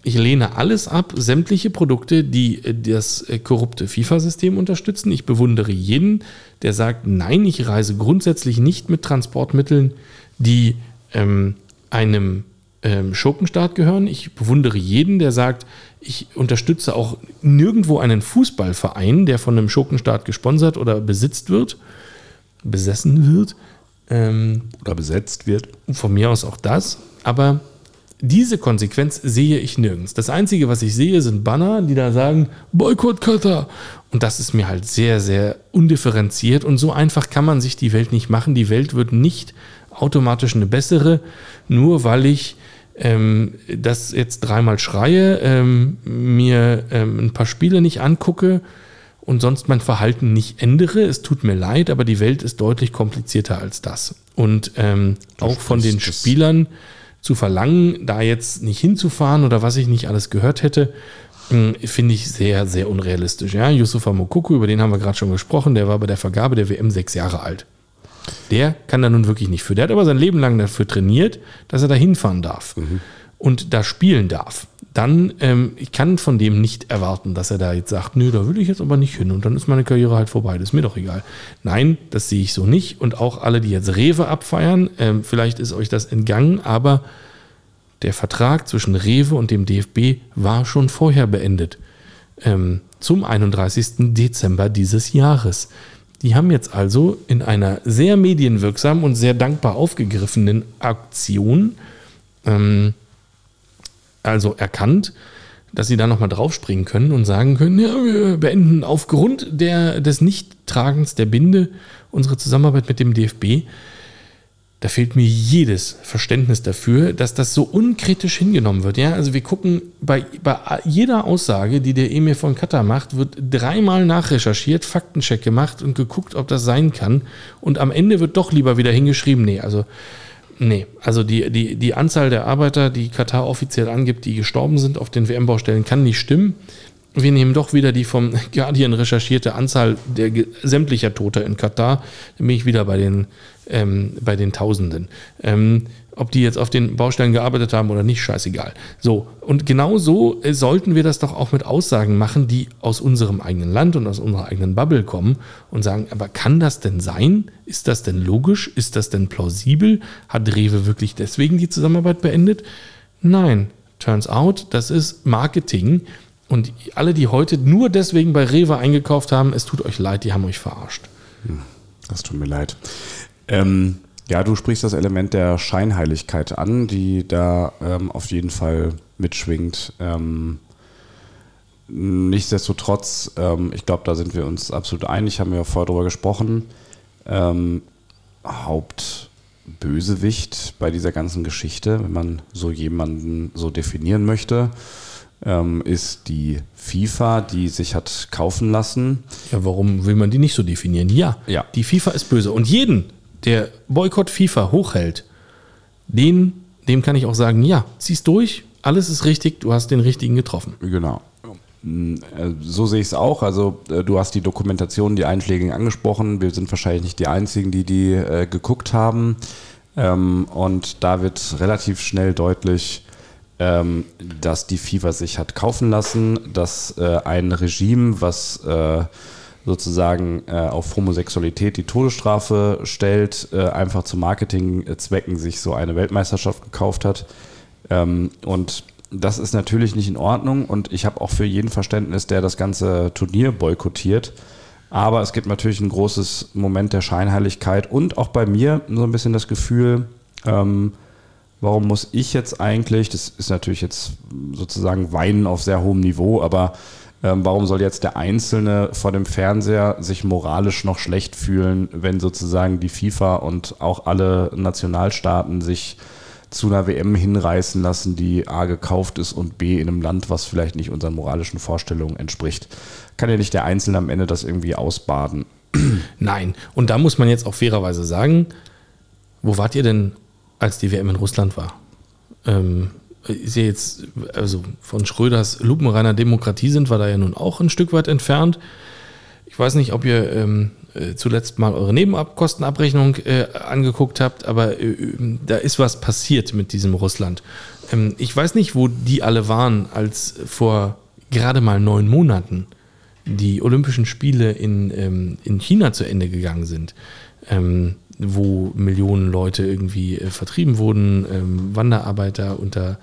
ich lehne alles ab, sämtliche Produkte, die äh, das äh, korrupte FIFA-System unterstützen. Ich bewundere jeden, der sagt, nein, ich reise grundsätzlich nicht mit Transportmitteln, die ähm, einem ähm, Schurkenstaat gehören. Ich bewundere jeden, der sagt, ich unterstütze auch nirgendwo einen Fußballverein, der von einem Schurkenstaat gesponsert oder besitzt wird, besessen wird. Ähm, Oder besetzt wird. von mir aus auch das, aber diese Konsequenz sehe ich nirgends. Das Einzige, was ich sehe, sind Banner, die da sagen, Boykott Katar. Und das ist mir halt sehr, sehr undifferenziert und so einfach kann man sich die Welt nicht machen. Die Welt wird nicht automatisch eine bessere, nur weil ich ähm, das jetzt dreimal schreie, ähm, mir ähm, ein paar Spiele nicht angucke und sonst mein Verhalten nicht ändere. Es tut mir leid, aber die Welt ist deutlich komplizierter als das. Und ähm, auch von den Spielern zu verlangen, da jetzt nicht hinzufahren oder was ich nicht alles gehört hätte, mh, finde ich sehr, sehr unrealistisch. Ja, Yusufa Mokoko, über den haben wir gerade schon gesprochen, der war bei der Vergabe der WM sechs Jahre alt. Der kann da nun wirklich nicht für. Der hat aber sein Leben lang dafür trainiert, dass er da hinfahren darf und da spielen darf. Dann, ähm, ich kann von dem nicht erwarten, dass er da jetzt sagt, nö, da will ich jetzt aber nicht hin und dann ist meine Karriere halt vorbei, das ist mir doch egal. Nein, das sehe ich so nicht und auch alle, die jetzt Rewe abfeiern, ähm, vielleicht ist euch das entgangen, aber der Vertrag zwischen Rewe und dem DFB war schon vorher beendet. Ähm, zum 31. Dezember dieses Jahres. Die haben jetzt also in einer sehr medienwirksamen und sehr dankbar aufgegriffenen Aktion ähm, also erkannt, dass sie da nochmal draufspringen können und sagen können, ja, wir beenden aufgrund der, des Nichttragens der Binde unsere Zusammenarbeit mit dem DFB. Da fehlt mir jedes Verständnis dafür, dass das so unkritisch hingenommen wird. Ja, also wir gucken bei, bei jeder Aussage, die der Emir von Katar macht, wird dreimal nachrecherchiert, Faktencheck gemacht und geguckt, ob das sein kann. Und am Ende wird doch lieber wieder hingeschrieben, nee, also Nee, also die, die, die Anzahl der Arbeiter, die Katar offiziell angibt, die gestorben sind auf den WM-Baustellen, kann nicht stimmen. Wir nehmen doch wieder die vom Guardian recherchierte Anzahl der sämtlicher Tote in Katar. Dann bin ich wieder bei den, ähm, bei den Tausenden. Ähm, Ob die jetzt auf den Baustellen gearbeitet haben oder nicht, scheißegal. So, und genau so äh, sollten wir das doch auch mit Aussagen machen, die aus unserem eigenen Land und aus unserer eigenen Bubble kommen und sagen, aber kann das denn sein? Ist das denn logisch? Ist das denn plausibel? Hat Rewe wirklich deswegen die Zusammenarbeit beendet? Nein, turns out, das ist Marketing. Und alle, die heute nur deswegen bei Rewe eingekauft haben, es tut euch leid, die haben euch verarscht. Das tut mir leid. Ähm, ja, du sprichst das Element der Scheinheiligkeit an, die da ähm, auf jeden Fall mitschwingt. Ähm, nichtsdestotrotz, ähm, ich glaube, da sind wir uns absolut einig, haben wir ja vorher drüber gesprochen. Ähm, Hauptbösewicht bei dieser ganzen Geschichte, wenn man so jemanden so definieren möchte, ähm, ist die FIFA, die sich hat kaufen lassen. Ja, warum will man die nicht so definieren? Ja, Ja. die FIFA ist böse. Und jeden, der Boykott FIFA hochhält, den, dem kann ich auch sagen, ja, zieh's durch, alles ist richtig, du hast den richtigen getroffen. Genau. Äh, So sehe ich es auch. Also äh, du hast die Dokumentation, die Einschlägigen angesprochen. Wir sind wahrscheinlich nicht die Einzigen, die die äh, geguckt haben. Ähm, und da wird relativ schnell deutlich, ähm, dass die FIFA sich hat kaufen lassen, dass äh, ein Regime, was äh, sozusagen äh, auf Homosexualität die Todesstrafe stellt, äh, einfach zu Marketingzwecken sich so eine Weltmeisterschaft gekauft hat. Ähm, und das ist natürlich nicht in Ordnung und ich habe auch für jeden Verständnis, der das ganze Turnier boykottiert. Aber es gibt natürlich ein großes Moment der Scheinheiligkeit und auch bei mir so ein bisschen das Gefühl, ähm, warum muss ich jetzt eigentlich, das ist natürlich jetzt sozusagen Weinen auf sehr hohem Niveau, aber ähm, warum soll jetzt der Einzelne vor dem Fernseher sich moralisch noch schlecht fühlen, wenn sozusagen die FIFA und auch alle Nationalstaaten sich zu einer WM hinreißen lassen, die A gekauft ist und B in einem Land, was vielleicht nicht unseren moralischen Vorstellungen entspricht. Kann ja nicht der Einzelne am Ende das irgendwie ausbaden. Nein, und da muss man jetzt auch fairerweise sagen, wo wart ihr denn, als die WM in Russland war? Ähm, ist ja jetzt, also von Schröders lupenreiner Demokratie sind wir da ja nun auch ein Stück weit entfernt. Ich weiß nicht, ob ihr ähm, äh, zuletzt mal eure Nebenkostenabrechnung äh, angeguckt habt, aber äh, äh, da ist was passiert mit diesem Russland. Ähm, ich weiß nicht, wo die alle waren, als vor gerade mal neun Monaten die Olympischen Spiele in, ähm, in China zu Ende gegangen sind, ähm, wo Millionen Leute irgendwie äh, vertrieben wurden, ähm, Wanderarbeiter unter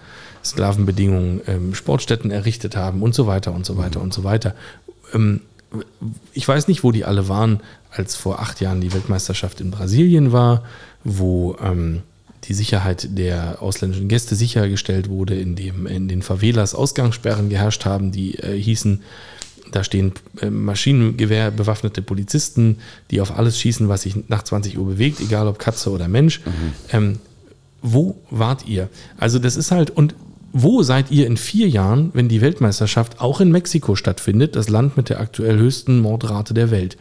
Sklavenbedingungen ähm, Sportstätten errichtet haben und so weiter und so weiter und so weiter. Ähm, ich weiß nicht, wo die alle waren, als vor acht Jahren die Weltmeisterschaft in Brasilien war, wo ähm, die Sicherheit der ausländischen Gäste sichergestellt wurde, indem in den Favelas Ausgangssperren geherrscht haben, die äh, hießen, da stehen äh, Maschinengewehr bewaffnete Polizisten, die auf alles schießen, was sich nach 20 Uhr bewegt, egal ob Katze oder Mensch. Ähm, wo wart ihr? Also das ist halt, und wo seid ihr in vier Jahren, wenn die Weltmeisterschaft auch in Mexiko stattfindet, das Land mit der aktuell höchsten Mordrate der Welt?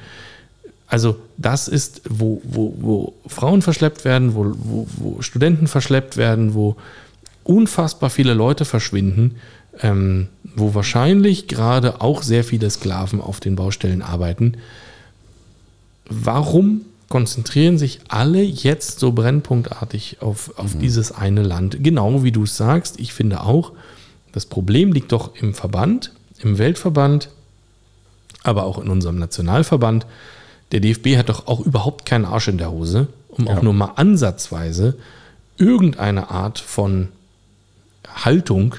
Also das ist, wo, wo, wo Frauen verschleppt werden, wo, wo, wo Studenten verschleppt werden, wo unfassbar viele Leute verschwinden, ähm, wo wahrscheinlich gerade auch sehr viele Sklaven auf den Baustellen arbeiten. Warum konzentrieren sich alle jetzt so brennpunktartig auf, auf dieses eine Land? Genau wie du es sagst, ich finde auch, das Problem liegt doch im Verband, im Weltverband, aber auch in unserem Nationalverband. Der DFB hat doch auch überhaupt keinen Arsch in der Hose, um auch Ja. nur mal ansatzweise irgendeine Art von Haltung,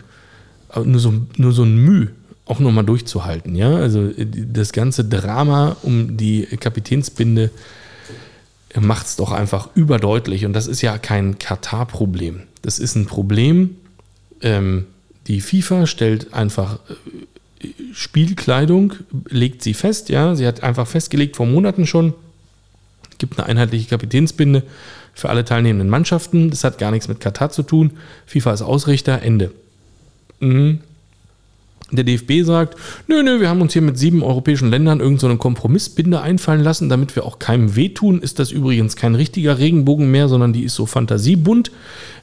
nur so, nur so ein Müh auch nochmal durchzuhalten. Ja? Also äh, das ganze Drama um die Kapitänsbinde macht es doch einfach überdeutlich. Und das ist ja kein Katar-Problem. Das ist ein Problem, ähm, die FIFA stellt einfach äh, Spielkleidung, legt sie fest, ja. Sie hat einfach festgelegt vor Monaten schon, gibt eine einheitliche Kapitänsbinde für alle teilnehmenden Mannschaften. Das hat gar nichts mit Katar zu tun. FIFA ist Ausrichter, Ende. Mhm. Der DFB sagt, nö, nö, wir haben uns hier mit sieben europäischen Ländern irgendeine so Kompromissbinde einfallen lassen, damit wir auch keinem wehtun. Ist das übrigens kein richtiger Regenbogen mehr, sondern die ist so fantasiebunt,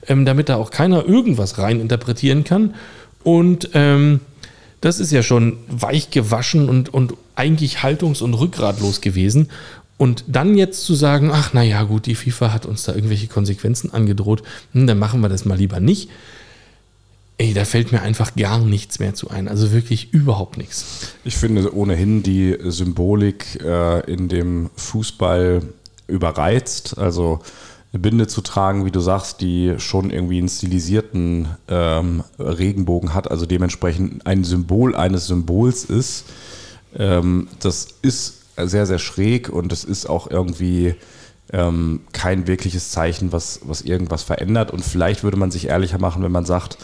ähm, damit da auch keiner irgendwas rein interpretieren kann. Und ähm, das ist ja schon weich gewaschen und, und eigentlich haltungs- und rückgratlos gewesen. Und dann jetzt zu sagen, ach naja gut, die FIFA hat uns da irgendwelche Konsequenzen angedroht, hm, dann machen wir das mal lieber nicht. Ey, da fällt mir einfach gar nichts mehr zu ein. Also wirklich überhaupt nichts. Ich finde ohnehin die Symbolik äh, in dem Fußball überreizt. Also eine Binde zu tragen, wie du sagst, die schon irgendwie einen stilisierten ähm, Regenbogen hat, also dementsprechend ein Symbol eines Symbols ist. Ähm, das ist sehr, sehr schräg und es ist auch irgendwie ähm, kein wirkliches Zeichen, was, was irgendwas verändert. Und vielleicht würde man sich ehrlicher machen, wenn man sagt,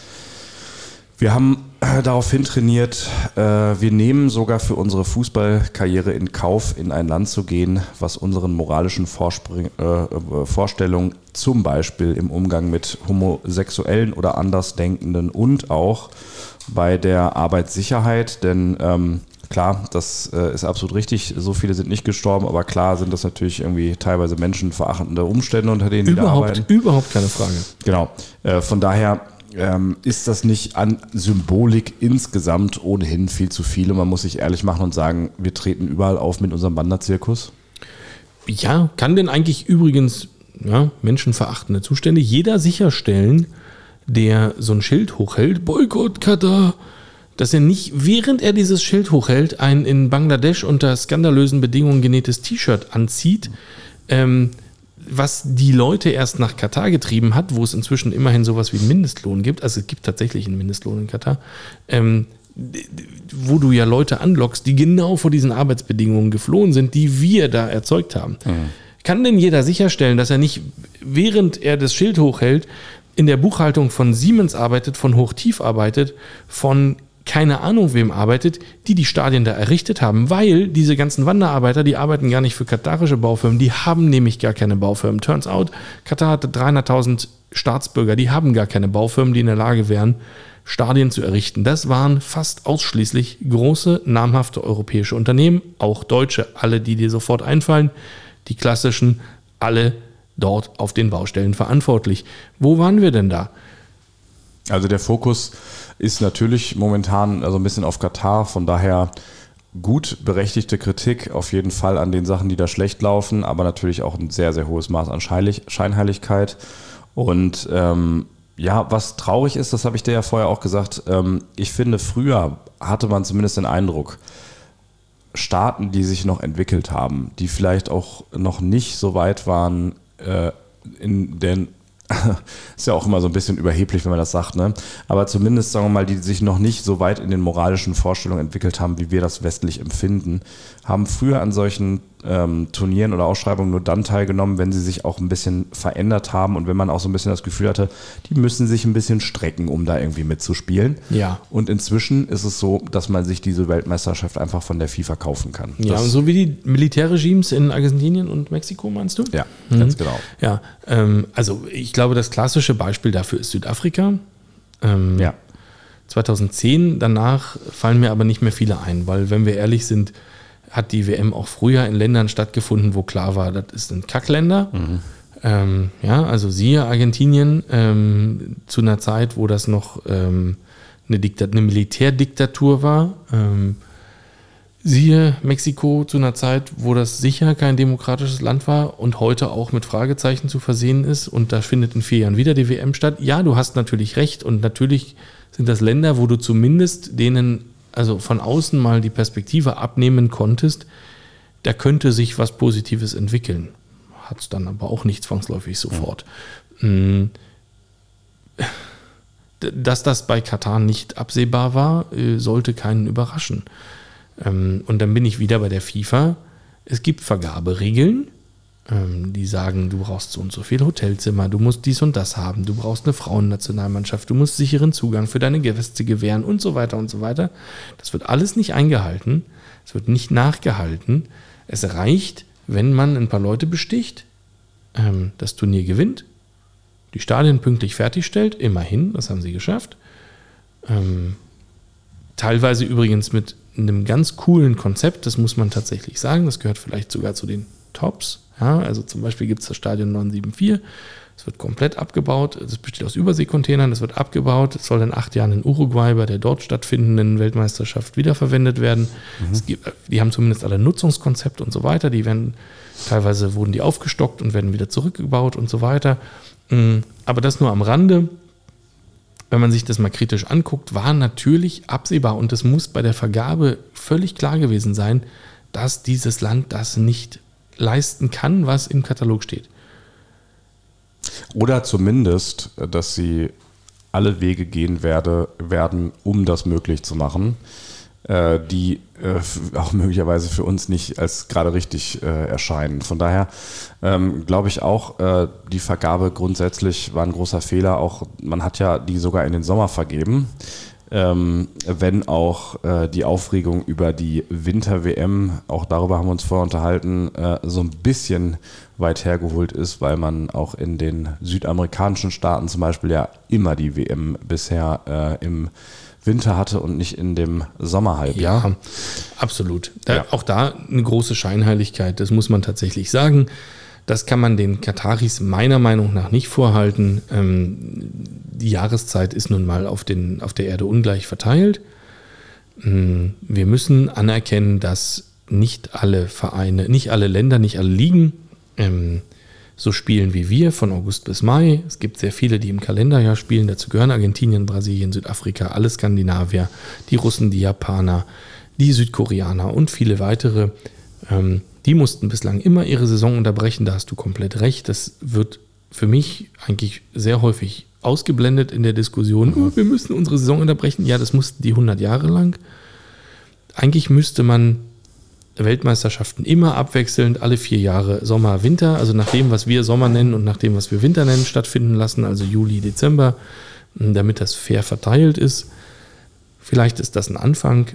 wir haben äh, daraufhin trainiert, äh, wir nehmen sogar für unsere Fußballkarriere in Kauf, in ein Land zu gehen, was unseren moralischen Vorspring äh, äh, Vorstellungen zum Beispiel im Umgang mit Homosexuellen oder Andersdenkenden und auch bei der Arbeitssicherheit, denn ähm, klar, das äh, ist absolut richtig, so viele sind nicht gestorben, aber klar sind das natürlich irgendwie teilweise menschenverachtende Umstände, unter denen die da Überhaupt, arbeiten. überhaupt keine Frage. Genau. Äh, von daher ähm, ist das nicht an Symbolik insgesamt ohnehin viel zu viel. Und man muss sich ehrlich machen und sagen, wir treten überall auf mit unserem Wanderzirkus. Ja, kann denn eigentlich übrigens ja, menschenverachtende Zustände jeder sicherstellen, der so ein Schild hochhält, Boykott Katar, dass er nicht, während er dieses Schild hochhält, ein in Bangladesch unter skandalösen Bedingungen genähtes T-Shirt anzieht, ähm, was die Leute erst nach Katar getrieben hat, wo es inzwischen immerhin sowas wie einen Mindestlohn gibt, also es gibt tatsächlich einen Mindestlohn in Katar, ähm, wo du ja Leute anlockst, die genau vor diesen Arbeitsbedingungen geflohen sind, die wir da erzeugt haben. Kann denn jeder sicherstellen, dass er nicht, während er das Schild hochhält, in der Buchhaltung von Siemens arbeitet, von Hochtief arbeitet, von keine Ahnung wem arbeitet, die die Stadien da errichtet haben, weil diese ganzen Wanderarbeiter, die arbeiten gar nicht für katarische Baufirmen, die haben nämlich gar keine Baufirmen. Turns out, Katar hatte 300.000 Staatsbürger, die haben gar keine Baufirmen, die in der Lage wären, Stadien zu errichten. Das waren fast ausschließlich große, namhafte europäische Unternehmen, auch deutsche, alle, die dir sofort einfallen, die klassischen, alle dort auf den Baustellen verantwortlich. Wo waren wir denn da? Also der Fokus ist natürlich momentan also ein bisschen auf Katar, von daher gut berechtigte Kritik auf jeden Fall an den Sachen, die da schlecht laufen, aber natürlich auch ein sehr, sehr hohes Maß an Scheinheiligkeit. Und ähm, ja, was traurig ist, das habe ich dir ja vorher auch gesagt, ähm, ich finde, früher hatte man zumindest den Eindruck, Staaten, die sich noch entwickelt haben, die vielleicht auch noch nicht so weit waren äh, in den ist ja auch immer so ein bisschen überheblich, wenn man das sagt, ne? Aber zumindest, sagen wir mal, die sich noch nicht so weit in den moralischen Vorstellungen entwickelt haben, wie wir das westlich empfinden, haben früher an solchen ähm, Turnieren oder Ausschreibungen nur dann teilgenommen, wenn sie sich auch ein bisschen verändert haben und wenn man auch so ein bisschen das Gefühl hatte, die müssen sich ein bisschen strecken, um da irgendwie mitzuspielen. Ja. Und inzwischen ist es so, dass man sich diese Weltmeisterschaft einfach von der FIFA kaufen kann. Ja, Das- und so wie die Militärregimes in Argentinien und Mexiko, meinst du? ja ganz genau. Ja, ähm, also ich glaube, das klassische Beispiel dafür ist Südafrika. Ähm, Ja. 2010, danach fallen mir aber nicht mehr viele ein, weil wenn wir ehrlich sind, hat die WM auch früher in Ländern stattgefunden, wo klar war, das sind Kackländer. Ähm, ja, also siehe Argentinien ähm, zu einer Zeit, wo das noch ähm, eine, Diktat eine Militärdiktatur war. Ähm, Siehe Mexiko zu einer Zeit, wo das sicher kein demokratisches Land war und heute auch mit Fragezeichen zu versehen ist und da findet in vier Jahren wieder die WM statt. Ja, du hast natürlich recht und natürlich sind das Länder, wo du zumindest denen also von außen mal die Perspektive abnehmen konntest, da könnte sich was Positives entwickeln. Hat es dann aber auch nicht zwangsläufig sofort. D- Dass das bei Katar nicht absehbar war, äh, sollte keinen überraschen. Ähm, Und dann bin ich wieder bei der FIFA. Es gibt Vergaberegeln, die sagen, du brauchst so und so viel Hotelzimmer, du musst dies und das haben, du brauchst eine Frauennationalmannschaft, du musst sicheren Zugang für deine Gäste gewähren und so weiter und so weiter. Das wird alles nicht eingehalten, es wird nicht nachgehalten. Es reicht, wenn man ein paar Leute besticht, ähm, das Turnier gewinnt, die Stadien pünktlich fertigstellt, immerhin, das haben sie geschafft. Ähm, teilweise übrigens mit einem ganz coolen Konzept, das muss man tatsächlich sagen, das gehört vielleicht sogar zu den Tops. Ja, also zum Beispiel gibt es das Stadion 974, Es wird komplett abgebaut. Es besteht aus Überseekontainern. Es wird abgebaut. Es soll in acht Jahren in Uruguay bei der dort stattfindenden Weltmeisterschaft wiederverwendet werden. Es gibt, die haben zumindest alle Nutzungskonzepte und so weiter. Die werden teilweise wurden die aufgestockt und werden wieder zurückgebaut und so weiter. Mm, Aber das nur am Rande. Wenn man sich das mal kritisch anguckt, war natürlich absehbar und es muss bei der Vergabe völlig klar gewesen sein, dass dieses Land das nicht leisten kann, was im Katalog steht. Oder zumindest, dass sie alle Wege gehen werde, werden, um das möglich zu machen, äh, die äh, auch möglicherweise für uns nicht als gerade richtig äh, erscheinen. Von daher ähm, glaube ich auch, die Vergabe grundsätzlich war ein großer Fehler. Auch man hat ja die sogar in den Sommer vergeben. Ähm, wenn auch äh, die Aufregung über die Winter-WM, auch darüber haben wir uns vorher unterhalten, äh, so ein bisschen weit hergeholt ist, weil man auch in den südamerikanischen Staaten zum Beispiel ja immer die WM bisher äh, im Winter hatte und nicht in dem Sommerhalbjahr. Ja, absolut. Da, Ja. Auch da eine große Scheinheiligkeit, das muss man tatsächlich sagen. Das kann man den Kataris meiner Meinung nach nicht vorhalten. Ähm, die Jahreszeit ist nun mal auf, den, auf der Erde ungleich verteilt. Mm, Wir müssen anerkennen, dass nicht alle Vereine, nicht alle Länder, nicht alle Ligen ähm, so spielen wie wir von August bis Mai. Es gibt sehr viele, die im Kalenderjahr spielen. Dazu gehören Argentinien, Brasilien, Südafrika, alle Skandinavier, die Russen, die Japaner, die Südkoreaner und viele weitere. Ähm, die mussten bislang immer ihre Saison unterbrechen. Da hast du komplett recht. Das wird für mich eigentlich sehr häufig ausgeblendet in der Diskussion. Oh, wir müssen unsere Saison unterbrechen. Ja, das mussten die 100 Jahre lang. Eigentlich müsste man Weltmeisterschaften immer abwechselnd alle vier Jahre Sommer, Winter, also nach dem, was wir Sommer nennen und nach dem, was wir Winter nennen, stattfinden lassen, also Juli, Dezember, damit das fair verteilt ist. Vielleicht ist das ein Anfang.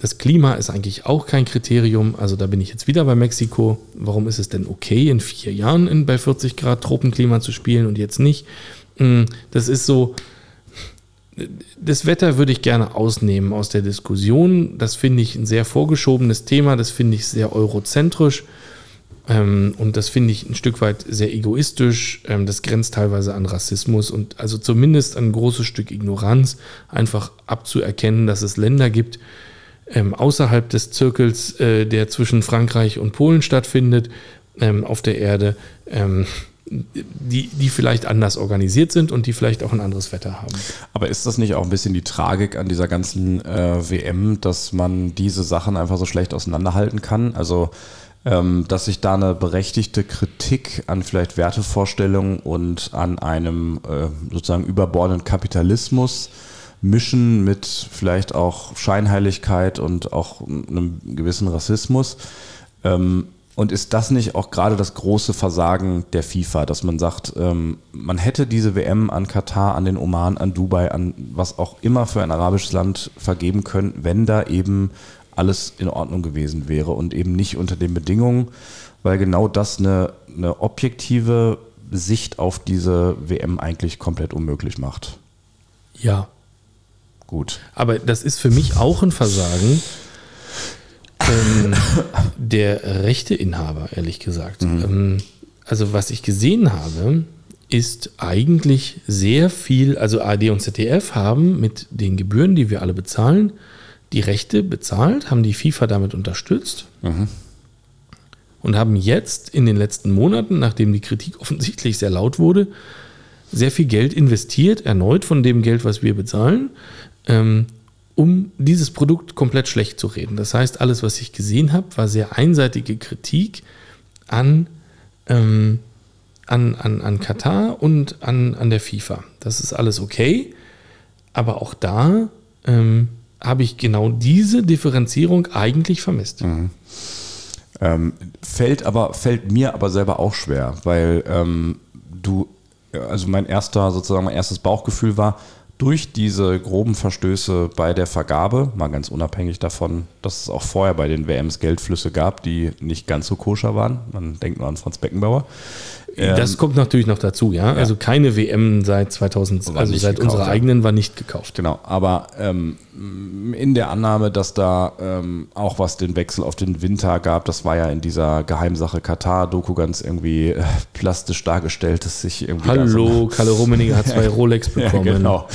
Das Klima ist eigentlich auch kein Kriterium. Also da bin ich jetzt wieder bei Mexiko. Warum ist es denn okay, in vier Jahren in, bei 40 Grad Tropenklima zu spielen und jetzt nicht? M, Das ist so, das Wetter würde ich gerne ausnehmen aus der Diskussion. Das finde ich ein sehr vorgeschobenes Thema. Das finde ich sehr eurozentrisch. Ähm, und das finde ich ein Stück weit sehr egoistisch. Ähm, das grenzt teilweise an Rassismus und also zumindest ein großes Stück Ignoranz, einfach abzuerkennen, dass es Länder gibt, ähm, außerhalb des Zirkels, äh, der zwischen Frankreich und Polen stattfindet, ähm, auf der Erde, ähm, die, die vielleicht anders organisiert sind und die vielleicht auch ein anderes Wetter haben. Aber ist das nicht auch ein bisschen die Tragik an dieser ganzen äh, WM, dass man diese Sachen einfach so schlecht auseinanderhalten kann? Also, ähm, dass sich da eine berechtigte Kritik an vielleicht Wertevorstellungen und an einem äh, sozusagen überbordenden Kapitalismus mischen mit vielleicht auch Scheinheiligkeit und auch einem gewissen Rassismus. Ähm, und ist das nicht auch gerade das große Versagen der FIFA, dass man sagt, ähm, man hätte diese WM an Katar, an den Oman, an Dubai, an was auch immer für ein arabisches Land vergeben können, wenn da eben alles in Ordnung gewesen wäre und eben nicht unter den Bedingungen, weil genau das eine, eine objektive Sicht auf diese WM eigentlich komplett unmöglich macht. Ja, Gut. aber das ist für mich auch ein Versagen ähm, der Rechteinhaber, ehrlich gesagt. Ähm, also was ich gesehen habe, ist eigentlich sehr viel, also ARD und ZDF haben mit den Gebühren, die wir alle bezahlen, die Rechte bezahlt, haben die FIFA damit unterstützt und haben jetzt in den letzten Monaten, nachdem die Kritik offensichtlich sehr laut wurde, sehr viel Geld investiert, erneut von dem Geld, was wir bezahlen, ähm, um dieses Produkt komplett schlecht zu reden. Das heißt, alles, was ich gesehen habe, war sehr einseitige Kritik an, ähm, an, an, an Katar und an, an der FIFA. Das ist alles okay, aber auch da ähm, habe ich genau diese Differenzierung eigentlich vermisst. Ähm, fällt aber, fällt mir aber selber auch schwer, weil ähm, du, also mein erster, sozusagen mein erstes Bauchgefühl war, durch diese groben Verstöße bei der Vergabe, mal ganz unabhängig davon, dass es auch vorher bei den WMs Geldflüsse gab, die nicht ganz so koscher waren, man denkt nur an Franz Beckenbauer, das kommt natürlich noch dazu, ja. Also keine WM seit 2000, War also seit gekauft, unserer ja. eigenen war nicht gekauft. Genau, aber ähm, in der Annahme, dass da ähm, auch was den Wechsel auf den Winter gab, das war ja in dieser Geheimsache Katar-Doku ganz irgendwie äh, plastisch dargestellt, dass sich irgendwie. da so Hallo, Kalle Rummenigge hat zwei Rolex bekommen. Ja, genau.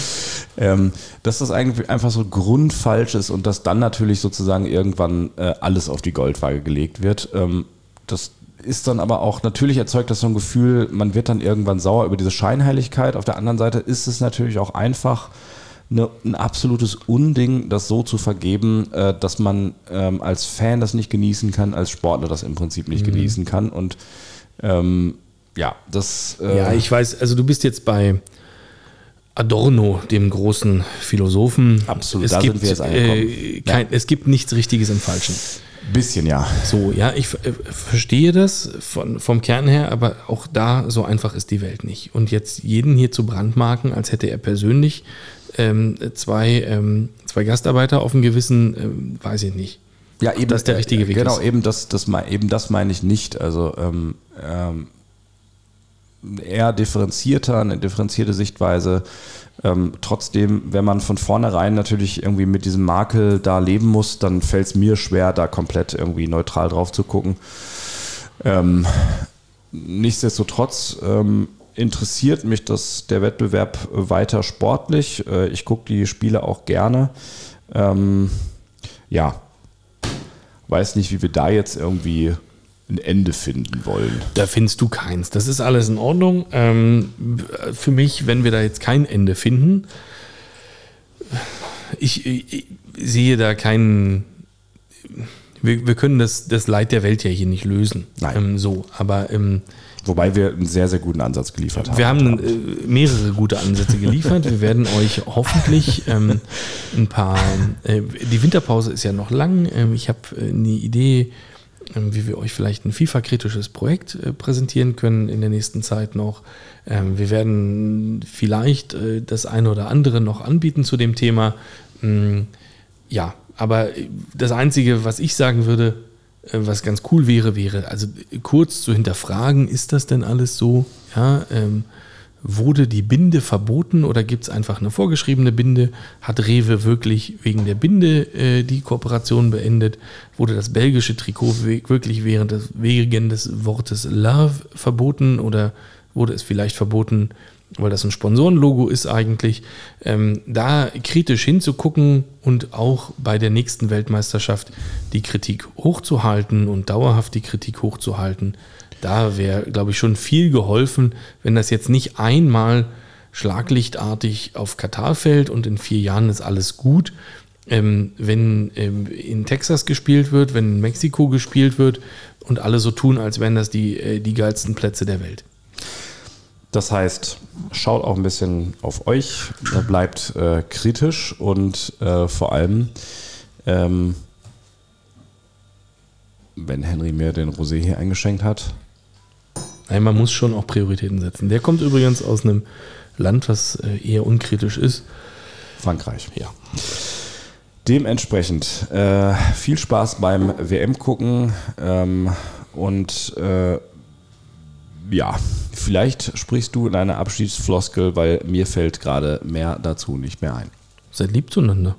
Ähm, dass das eigentlich einfach so grundfalsch ist und dass dann natürlich sozusagen irgendwann äh, alles auf die Goldwaage gelegt wird. Ähm, das ist dann aber auch, natürlich erzeugt das so ein Gefühl, man wird dann irgendwann sauer über diese Scheinheiligkeit. Auf der anderen Seite ist es natürlich auch einfach eine, ein absolutes Unding, das so zu vergeben, äh, dass man ähm, als Fan das nicht genießen kann, als Sportler das im Prinzip nicht genießen kann. Und ähm, ja, das. Äh, Ja, ich weiß, also du bist jetzt bei Adorno, dem großen Philosophen. Absolut, es da gibt, sind wir jetzt angekommen. äh, kein, Es gibt nichts Richtiges im Falschen. Bisschen ja. So, ja, ich äh, verstehe das von, vom Kern her, aber auch da, so einfach ist die Welt nicht. Und jetzt jeden hier zu brandmarken, als hätte er persönlich ähm, zwei, ähm, zwei Gastarbeiter auf dem Gewissen, ähm, weiß ich nicht. Ja, eben, das der richtige äh, Weg Genau, ist. eben das, das, eben das meine ich nicht. Also ähm, ähm, eher differenzierter, eine differenzierte Sichtweise. Ähm, trotzdem, wenn man von vornherein natürlich irgendwie mit diesem Makel da leben muss, dann fällt es mir schwer, da komplett irgendwie neutral drauf zu gucken. Ähm, nichtsdestotrotz ähm, interessiert mich das, der Wettbewerb weiter sportlich. Äh, ich gucke die Spiele auch gerne. Ähm, ja, weiß nicht, wie wir da jetzt irgendwie ein Ende finden wollen. Da findest du keins. Das ist alles in Ordnung. Ähm, für mich, wenn wir da jetzt kein Ende finden, ich, ich sehe da keinen. Wir, wir können das, das Leid der Welt ja hier nicht lösen. Nein. Ähm, so, aber ähm, Wobei wir einen sehr, sehr guten Ansatz geliefert haben. wir haben äh, mehrere gute Ansätze geliefert. Wir werden euch hoffentlich ähm, ein paar. Äh, die Winterpause ist ja noch lang. Ähm, ich habe äh, eine Idee, wie wir euch vielleicht ein FIFA-kritisches Projekt äh, präsentieren können in der nächsten Zeit noch. Ähm, wir werden vielleicht äh, das eine oder andere noch anbieten zu dem Thema. Mm, ja, aber äh, das Einzige, was ich sagen würde, was ganz cool wäre, wäre, also kurz zu hinterfragen, ist das denn alles so? Ja, ähm, wurde die Binde verboten oder gibt es einfach eine vorgeschriebene Binde? Hat Rewe wirklich wegen der Binde äh, die Kooperation beendet? Wurde das belgische Trikot wirklich während des, wegen des Wortes Love verboten oder wurde es vielleicht verboten, weil das ein Sponsorenlogo ist eigentlich? Ähm, da kritisch hinzugucken und auch bei der nächsten Weltmeisterschaft die Kritik hochzuhalten und dauerhaft die Kritik hochzuhalten, da wäre, glaube ich, schon viel geholfen, wenn das jetzt nicht einmal schlaglichtartig auf Katar fällt und in vier Jahren ist alles gut. Ähm, wenn ähm, in Texas gespielt wird, wenn in Mexiko gespielt wird und alle so tun, als wären das die, äh, die geilsten Plätze der Welt. Das heißt, schaut auch ein bisschen auf euch, bleibt äh, kritisch und äh, vor allem, ähm, wenn Henry mir den Rosé hier eingeschenkt hat, Nein, man muss schon auch Prioritäten setzen. Der kommt übrigens aus einem Land, was äh, eher unkritisch ist. Frankreich. Ja. Dementsprechend äh, viel Spaß beim WM gucken ähm, und äh, ja, vielleicht sprichst du in einer Abschiedsfloskel, weil mir fällt gerade mehr dazu nicht mehr ein. Seid lieb zueinander.